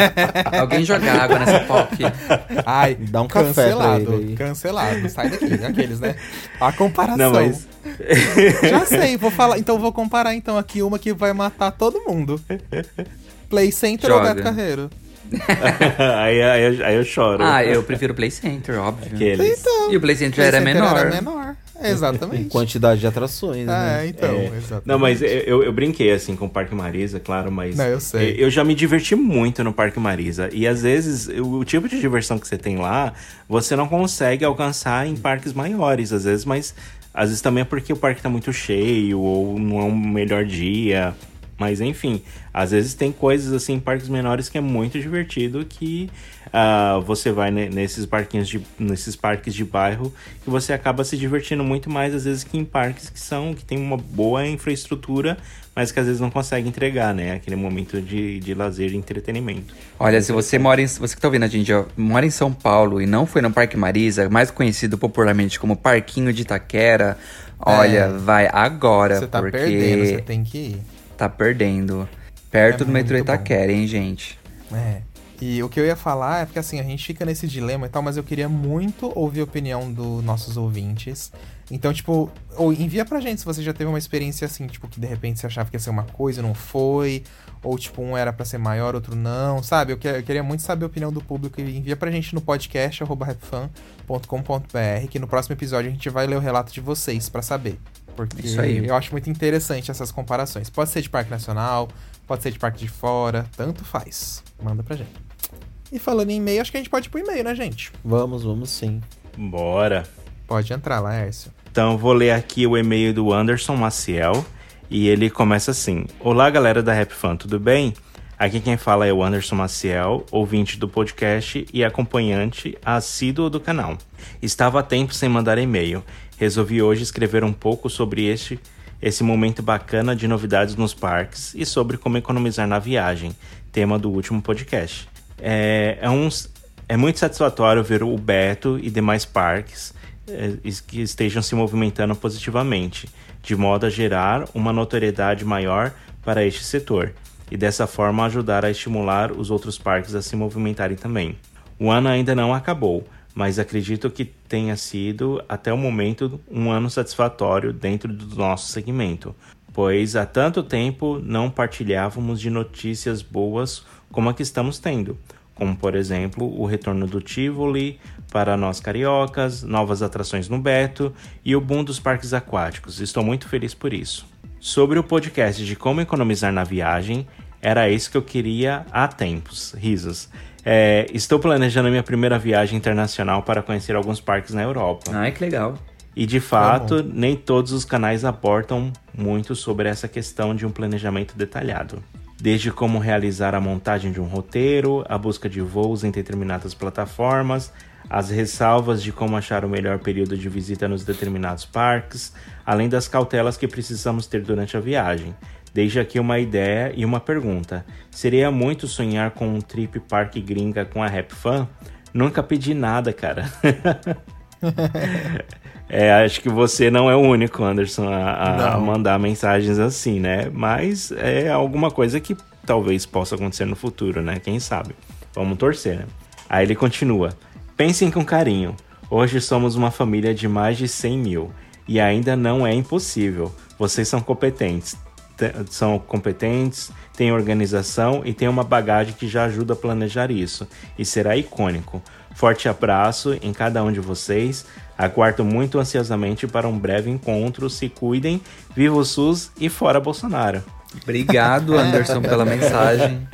(laughs) Alguém joga água nessa POC. Ai, Dá um café cancelado, ele aí. cancelado. Sai daqui, aqueles, né? A comparação. Não, mas. (laughs) Já sei, vou falar. Então vou comparar então aqui uma que vai matar todo mundo. Play Center ou Joga. Beto Carreiro? (laughs) aí, aí, eu- aí eu choro. Ah, eu prefiro o Play Center, óbvio. Aqueles. Então. E o Play Center Play era Center menor. Era menor. Em Exatamente. quantidade de atrações, É, né? então, É. exatamente. Não, mas eu, eu, brinquei assim com o Parque Marisa, claro, mas. Não, eu sei. Eu já me diverti muito no Parque Marisa. E às vezes, o, o tipo de diversão que você tem lá, você não consegue alcançar em parques maiores, às vezes, mas às vezes também é porque o parque tá muito cheio, ou não é um melhor dia. Mas enfim, às vezes tem coisas assim em parques menores que é muito divertido que ah, você vai ne- nesses parquinhos de, nesses parques de bairro que você acaba se divertindo muito mais às vezes que em parques que são que tem uma boa infraestrutura, mas que às vezes não consegue entregar, né? Aquele momento de, de lazer e entretenimento. Olha, se você mora em. Você que tá ouvindo a gente, ó, mora em São Paulo e não foi no Parque Marisa, mais conhecido popularmente como Parquinho de Itaquera, olha, vai agora, Você tá porque perdendo, você tem que ir. Tá perdendo. Perto É do metrô bom. Itaquera, hein, gente? É. E o que eu ia falar é porque assim, a gente fica nesse dilema e tal, mas eu queria muito ouvir a opinião dos nossos ouvintes. Então, tipo, ou envia pra gente se você já teve uma experiência assim, tipo, que de repente você achava que ia ser uma coisa e não foi. Ou, tipo, um era pra ser maior, outro não, sabe? Eu, que- eu queria muito saber a opinião do público e envia pra gente no podcast, arroba rapfan.com.br, que no próximo episódio a gente vai ler o relato de vocês pra saber. Porque Isso aí. eu acho muito interessante essas comparações. Pode ser de parque nacional, pode ser de parque de fora, tanto faz. Manda pra gente. E falando em e-mail, acho que a gente pode ir pro e-mail, né, gente? Vamos, vamos sim. Bora! Pode entrar, Laércio. Então vou ler aqui o e-mail do Anderson Maciel e ele começa assim: Olá galera da Rap Fan, tudo bem? Aqui quem fala é o Anderson Maciel, ouvinte do podcast e acompanhante assíduo do canal. Estava há tempo sem mandar e-mail. Resolvi hoje escrever um pouco sobre este esse momento bacana de novidades nos parques e sobre como economizar na viagem, tema do último podcast. É, é, um, é muito satisfatório ver o Beto e demais parques que estejam se movimentando positivamente, de modo a gerar uma notoriedade maior para este setor e dessa forma ajudar a estimular os outros parques a se movimentarem também. O ano ainda não acabou, mas acredito que tenha sido, até o momento, um ano satisfatório dentro do nosso segmento, pois há tanto tempo não partilhávamos de notícias boas como a que estamos tendo, como por exemplo o retorno do Tivoli para nós cariocas, novas atrações no Beto e o boom dos parques aquáticos. Estou muito feliz por isso. Sobre o podcast de como economizar na viagem, era isso que eu queria há tempos. Risos. É, estou planejando a minha primeira viagem internacional para conhecer alguns parques na Europa. Ai, que legal. E de fato, tá nem todos os canais aportam muito sobre essa questão de um planejamento detalhado. Desde como realizar a montagem de um roteiro, a busca de voos em determinadas plataformas, as ressalvas de como achar o melhor período de visita nos determinados parques, além das cautelas que precisamos ter durante a viagem. Desde aqui uma ideia e uma pergunta. Seria muito sonhar com um trip parque gringa com a Rap Fan? Nunca pedi nada, cara. (laughs) é, acho que você não é o único, Anderson, a, a mandar mensagens assim, né? Mas é alguma coisa que talvez possa acontecer no futuro, né? Quem sabe? Vamos torcer, né? Aí ele continua. Pensem com carinho. Hoje somos uma família de mais de 100 mil. E ainda não é impossível. Vocês são competentes são competentes, têm organização e têm uma bagagem que já ajuda a planejar isso. E será icônico. Forte abraço em cada um de vocês. Aguardo muito ansiosamente para um breve encontro. Se cuidem. Viva o SUS e fora Bolsonaro. Obrigado, (laughs) Anderson, pela mensagem.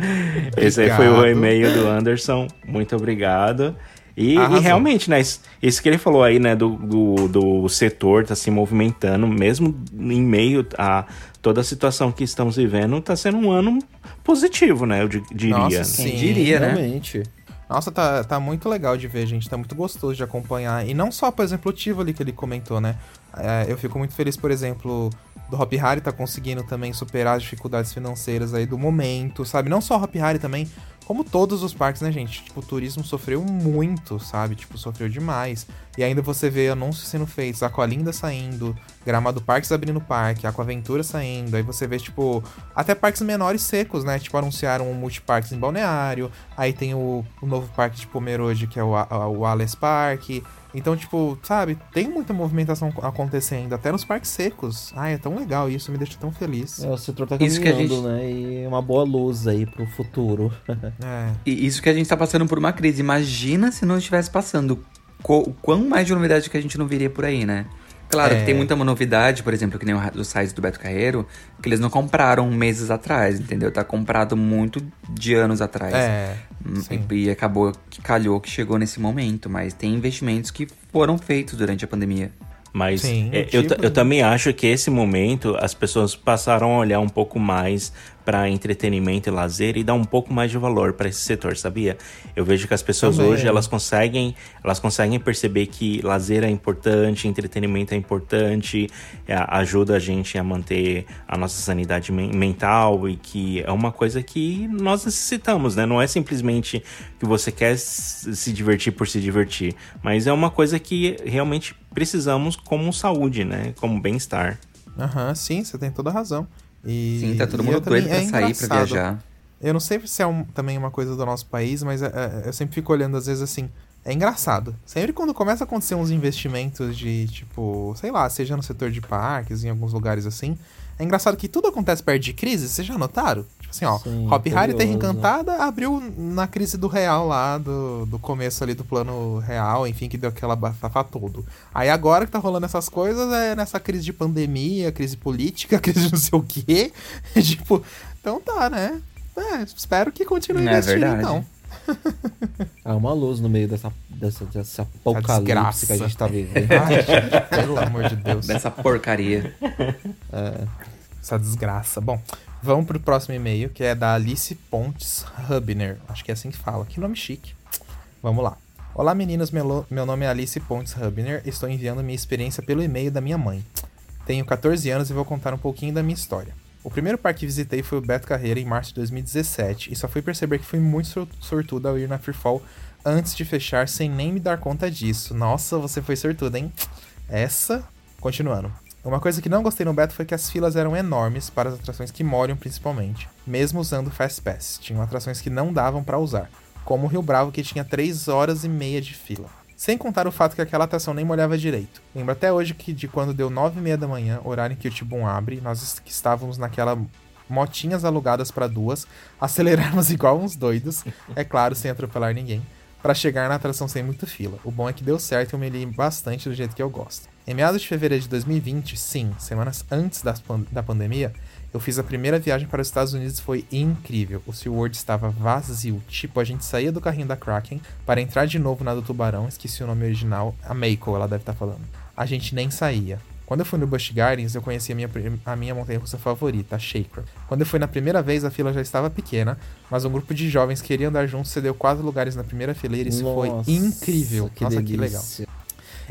Esse aí foi o e-mail do Anderson. Muito obrigado. E, e, realmente, né? Isso, isso, que ele falou aí, né? Do, do, do setor tá se movimentando, mesmo em meio a toda a situação que estamos vivendo, tá sendo um ano positivo, né? Eu diria. Nossa, sim, diria, né? realmente. Nossa, tá, tá muito legal de ver, gente. Tá muito gostoso de acompanhar. E não só, por exemplo, o Tivo ali que ele comentou, né? É, eu fico muito feliz, por exemplo, do Hop Harry tá conseguindo também superar as dificuldades financeiras aí do momento, sabe? Não só o Hop Harry também, como todos os parques, né, gente? Tipo, o turismo sofreu muito, sabe? Tipo, sofreu demais. E ainda você vê anúncios sendo feitos, Aqualinda saindo, Gramado Parques abrindo parque, Aquaventura saindo. Aí você vê, tipo, até parques menores secos, né? Tipo, anunciaram um multiparques em Balneário. Aí tem o, o novo parque de Pomerode, que é o, o Alice Park. Então, tipo, sabe, tem muita movimentação acontecendo, até nos parques secos. Ai, é tão legal isso, me deixa tão feliz. É, o setor tá caminhando, isso que a gente... né? E uma boa luz aí pro futuro. (laughs) é. E isso que a gente tá passando por uma crise. Imagina se não estivesse passando. O quão mais de novidade que a gente não viria por aí, né? Claro é... que tem muita novidade, por exemplo, que nem o site do Beto Carreiro, que eles não compraram meses atrás, entendeu? Tá comprado muito de anos atrás. É. Hum, e, e acabou que calhou que chegou nesse momento, mas tem investimentos que foram feitos durante a pandemia. Mas Sim, é, eu, tipo... eu também acho que esse momento as pessoas passaram a olhar um pouco mais para entretenimento e lazer e dar um pouco mais de valor para esse setor, sabia? Eu vejo que as pessoas Também. hoje elas conseguem, elas conseguem perceber que lazer é importante, entretenimento é importante, é, ajuda a gente a manter a nossa sanidade mental e que é uma coisa que nós necessitamos, né? Não é simplesmente que você quer se divertir por se divertir, mas é uma coisa que realmente precisamos como saúde, né? Como bem-estar. Aham, uhum, sim, você tem toda a razão. E, Sim, tá todo mundo doido pra é sair, pra viajar. Eu não sei se é um, também uma coisa do nosso país, mas é, é, eu sempre fico olhando às vezes assim. É engraçado. Sempre quando começa a acontecer uns investimentos de, tipo, sei lá, seja no setor de parques, em alguns lugares assim, é engraçado que tudo acontece perto de crise, vocês já notaram? Tipo assim, ó, Sim, Hop Harry Terra Encantada abriu na crise do real lá, do, do começo ali do plano real, enfim, que deu aquela bafafá todo. Aí agora que tá rolando essas coisas é nessa crise de pandemia, crise política, (laughs) crise de não sei o quê. (laughs) tipo, então tá, né? É, espero que continue é investindo, verdade. então. (laughs) Há uma luz no meio dessa, dessa, dessa apocalipse que a gente tá vivendo. Ai, pelo amor de Deus. Dessa porcaria. É. Essa desgraça. Bom, vamos pro próximo e-mail, que é da Alice Pontes Hubner. Acho que é assim que fala. Que nome chique. Vamos lá. Olá meninas, meu, meu nome é Alice Pontes Hubner. Estou enviando minha experiência pelo e-mail da minha mãe. Tenho 14 anos e vou contar um pouquinho da minha história. O primeiro parque que visitei foi o Beto Carreira em março de 2017 e só fui perceber que fui muito sortudo ao ir na Freefall antes de fechar sem nem me dar conta disso. Nossa, você foi sortudo, hein? Essa. Continuando. Uma coisa que não gostei no Beto foi que as filas eram enormes para as atrações que molham principalmente, mesmo usando o Fast Pass. Tinham atrações que não davam para usar, como o Rio Bravo que tinha 3 horas e meia de fila. Sem contar o fato que aquela atração nem molhava direito. Lembro até hoje que de quando deu 9 e meia da manhã, horário em que o Tibum abre, nós estávamos naquela motinhas alugadas para duas, (laughs) aceleramos igual uns doidos, (laughs) é claro, sem atropelar ninguém, para chegar na atração sem muita fila. O bom é que deu certo e eu me li bastante do jeito que eu gosto. Em meados de fevereiro de 2020, sim, semanas antes da, da pandemia, eu fiz a primeira viagem para os Estados Unidos e foi incrível. O SeaWorld estava vazio, tipo, a gente saía do carrinho da Kraken para entrar de novo na do Tubarão, esqueci o nome original, a Mako, ela deve estar falando. A gente nem saía. Quando eu fui no Busch Gardens, eu conheci a minha, a minha montanha-russa favorita, a Shaker. Quando eu fui na primeira vez, a fila já estava pequena, mas um grupo de jovens queria andar juntos cedeu quatro lugares na primeira fileira e isso Nossa, foi incrível. Que Nossa, delícia. que legal.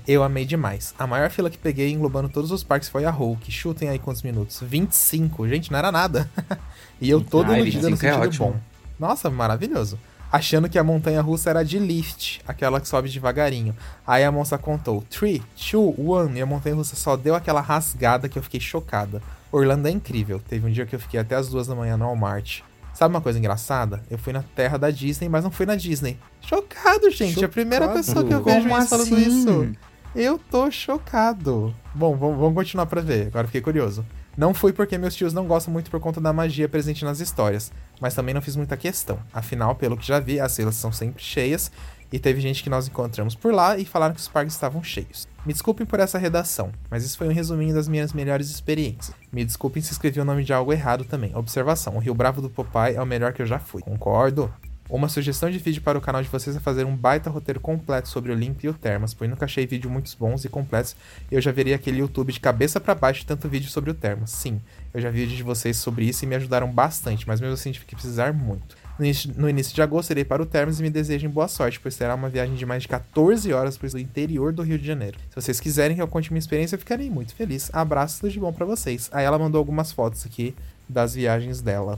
Eu amei demais. A maior fila que peguei englobando todos os parques foi a Hulk. Chutem aí quantos minutos? 25. Gente, não era nada. (laughs) e eu todo ah, iludida no é sentido é bom. Nossa, maravilhoso. Achando que a montanha russa era de lift, aquela que sobe devagarinho. Aí a moça contou 3, 2, 1 e a montanha russa só deu aquela rasgada que eu fiquei chocada. Orlando é incrível. Teve um dia que eu fiquei até as duas da manhã no Walmart. Sabe uma coisa engraçada? Eu fui na terra da Disney, mas não fui na Disney. Chocado, gente. Chocado. A primeira pessoa que eu vejo Como falando assim? isso. Eu tô chocado. Bom, vamos continuar pra ver. Agora fiquei curioso. Não fui porque meus tios não gostam muito por conta da magia presente nas histórias, mas também não fiz muita questão. Afinal, pelo que já vi, as filas são sempre cheias e teve gente que nós encontramos por lá e falaram que os parques estavam cheios. Me desculpem por essa redação, mas isso foi um resuminho das minhas melhores experiências. Me desculpem se escrevi o nome de algo errado também. Observação: o Rio Bravo do Popeye é o melhor que eu já fui. Concordo? Uma sugestão de vídeo para o canal de vocês é fazer um baita roteiro completo sobre o Olympia e o Termas, pois nunca achei vídeo muito bons e completos e eu já veria aquele YouTube de cabeça para baixo tanto vídeo sobre o Termas. Sim, eu já vi vídeo de vocês sobre isso e me ajudaram bastante, mas mesmo assim tive que precisar muito. No início, no início de agosto irei para o Termas e me desejem boa sorte, pois será uma viagem de mais de 14 horas para o interior do Rio de Janeiro. Se vocês quiserem que eu conte minha experiência, eu ficarei muito feliz. Abraço, tudo de bom para vocês. Aí ela mandou algumas fotos aqui das viagens dela.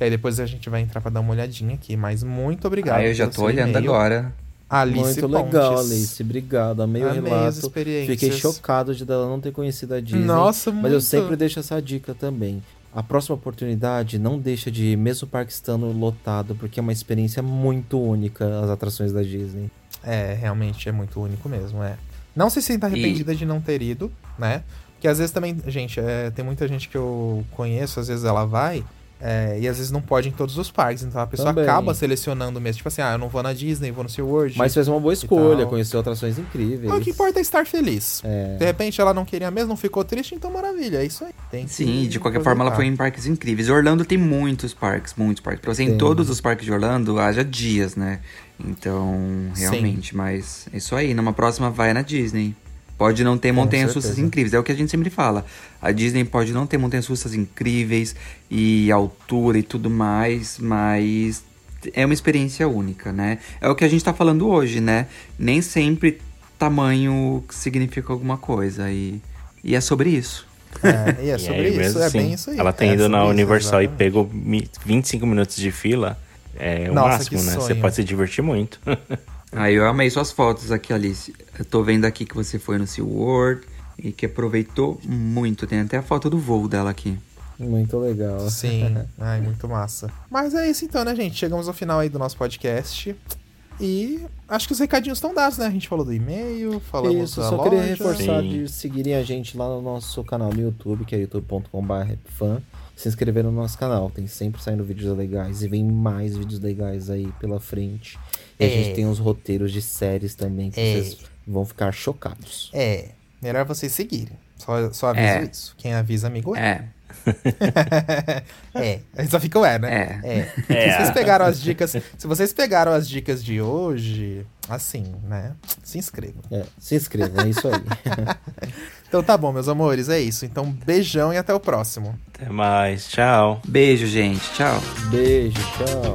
Que aí depois a gente vai entrar para dar uma olhadinha aqui. Mas muito obrigado. Ah, eu já tô olhando agora. Alice Muito Pontes. legal, Alice. Obrigado. Amei o relato. Fiquei chocado de dela não ter conhecido a Disney. Nossa, muito. Mas eu sempre deixo essa dica também. A próxima oportunidade não deixa de ir, mesmo o parque estando lotado, porque é uma experiência muito única as atrações da Disney. É, realmente é muito único mesmo, é. Não se sinta arrependida e... de não ter ido, né? Porque às vezes também, gente, é, tem muita gente que eu conheço, às vezes ela vai é, e às vezes não pode em todos os parques, então a pessoa Também. acaba selecionando mesmo. Tipo assim, ah, eu não vou na Disney, vou no SeaWorld. Mas fez uma boa escolha, conheceu atrações incríveis. O que importa é estar feliz. É. De repente ela não queria mesmo, não ficou triste, então maravilha, é isso aí. Tem Sim, de qualquer forma ela foi em parques incríveis. Orlando tem muitos parques, muitos parques. Pra você tem. em todos os parques de Orlando, haja dias, né? Então, realmente, Sim. mas é isso aí. Numa próxima vai na Disney. Pode não ter montanhas russas incríveis, é o que a gente sempre fala. A Disney pode não ter montanhas russas incríveis e altura e tudo mais, mas é uma experiência única, né? É o que a gente tá falando hoje, né? Nem sempre tamanho significa alguma coisa e, e é sobre isso. É, e é (laughs) sobre e isso, é assim, bem isso aí. Ela tem é ido na Universal isso, e pegou 25 minutos de fila, é o Nossa, máximo, né? Sonho. Você pode se divertir muito. (laughs) Aí eu amei suas fotos aqui, Alice. Eu tô vendo aqui que você foi no SeaWorld e que aproveitou muito. Tem até a foto do voo dela aqui. Muito legal. Sim, (laughs) ai, muito massa. Mas é isso então, né, gente? Chegamos ao final aí do nosso podcast. E acho que os recadinhos estão dados, né? A gente falou do e-mail, falamos Isso, da só loja. queria reforçar Sim. de seguirem a gente lá no nosso canal no YouTube, que é youtube.com.br fan. Se inscrever no nosso canal, tem sempre saindo vídeos legais e vem mais vídeos legais aí pela frente. E é. a gente tem uns roteiros de séries também que é. vocês vão ficar chocados. É, melhor vocês seguirem. Só, só aviso é. isso. Quem avisa, amigo é. É. (laughs) é. Só fica o é, né? É. é. é. Se vocês pegaram as dicas. Se vocês pegaram as dicas de hoje, assim, né? Se inscrevam. É, se inscrevam, é isso aí. (laughs) então tá bom, meus amores, é isso. Então, beijão e até o próximo. Até mais. Tchau. Beijo, gente. Tchau. Beijo, tchau.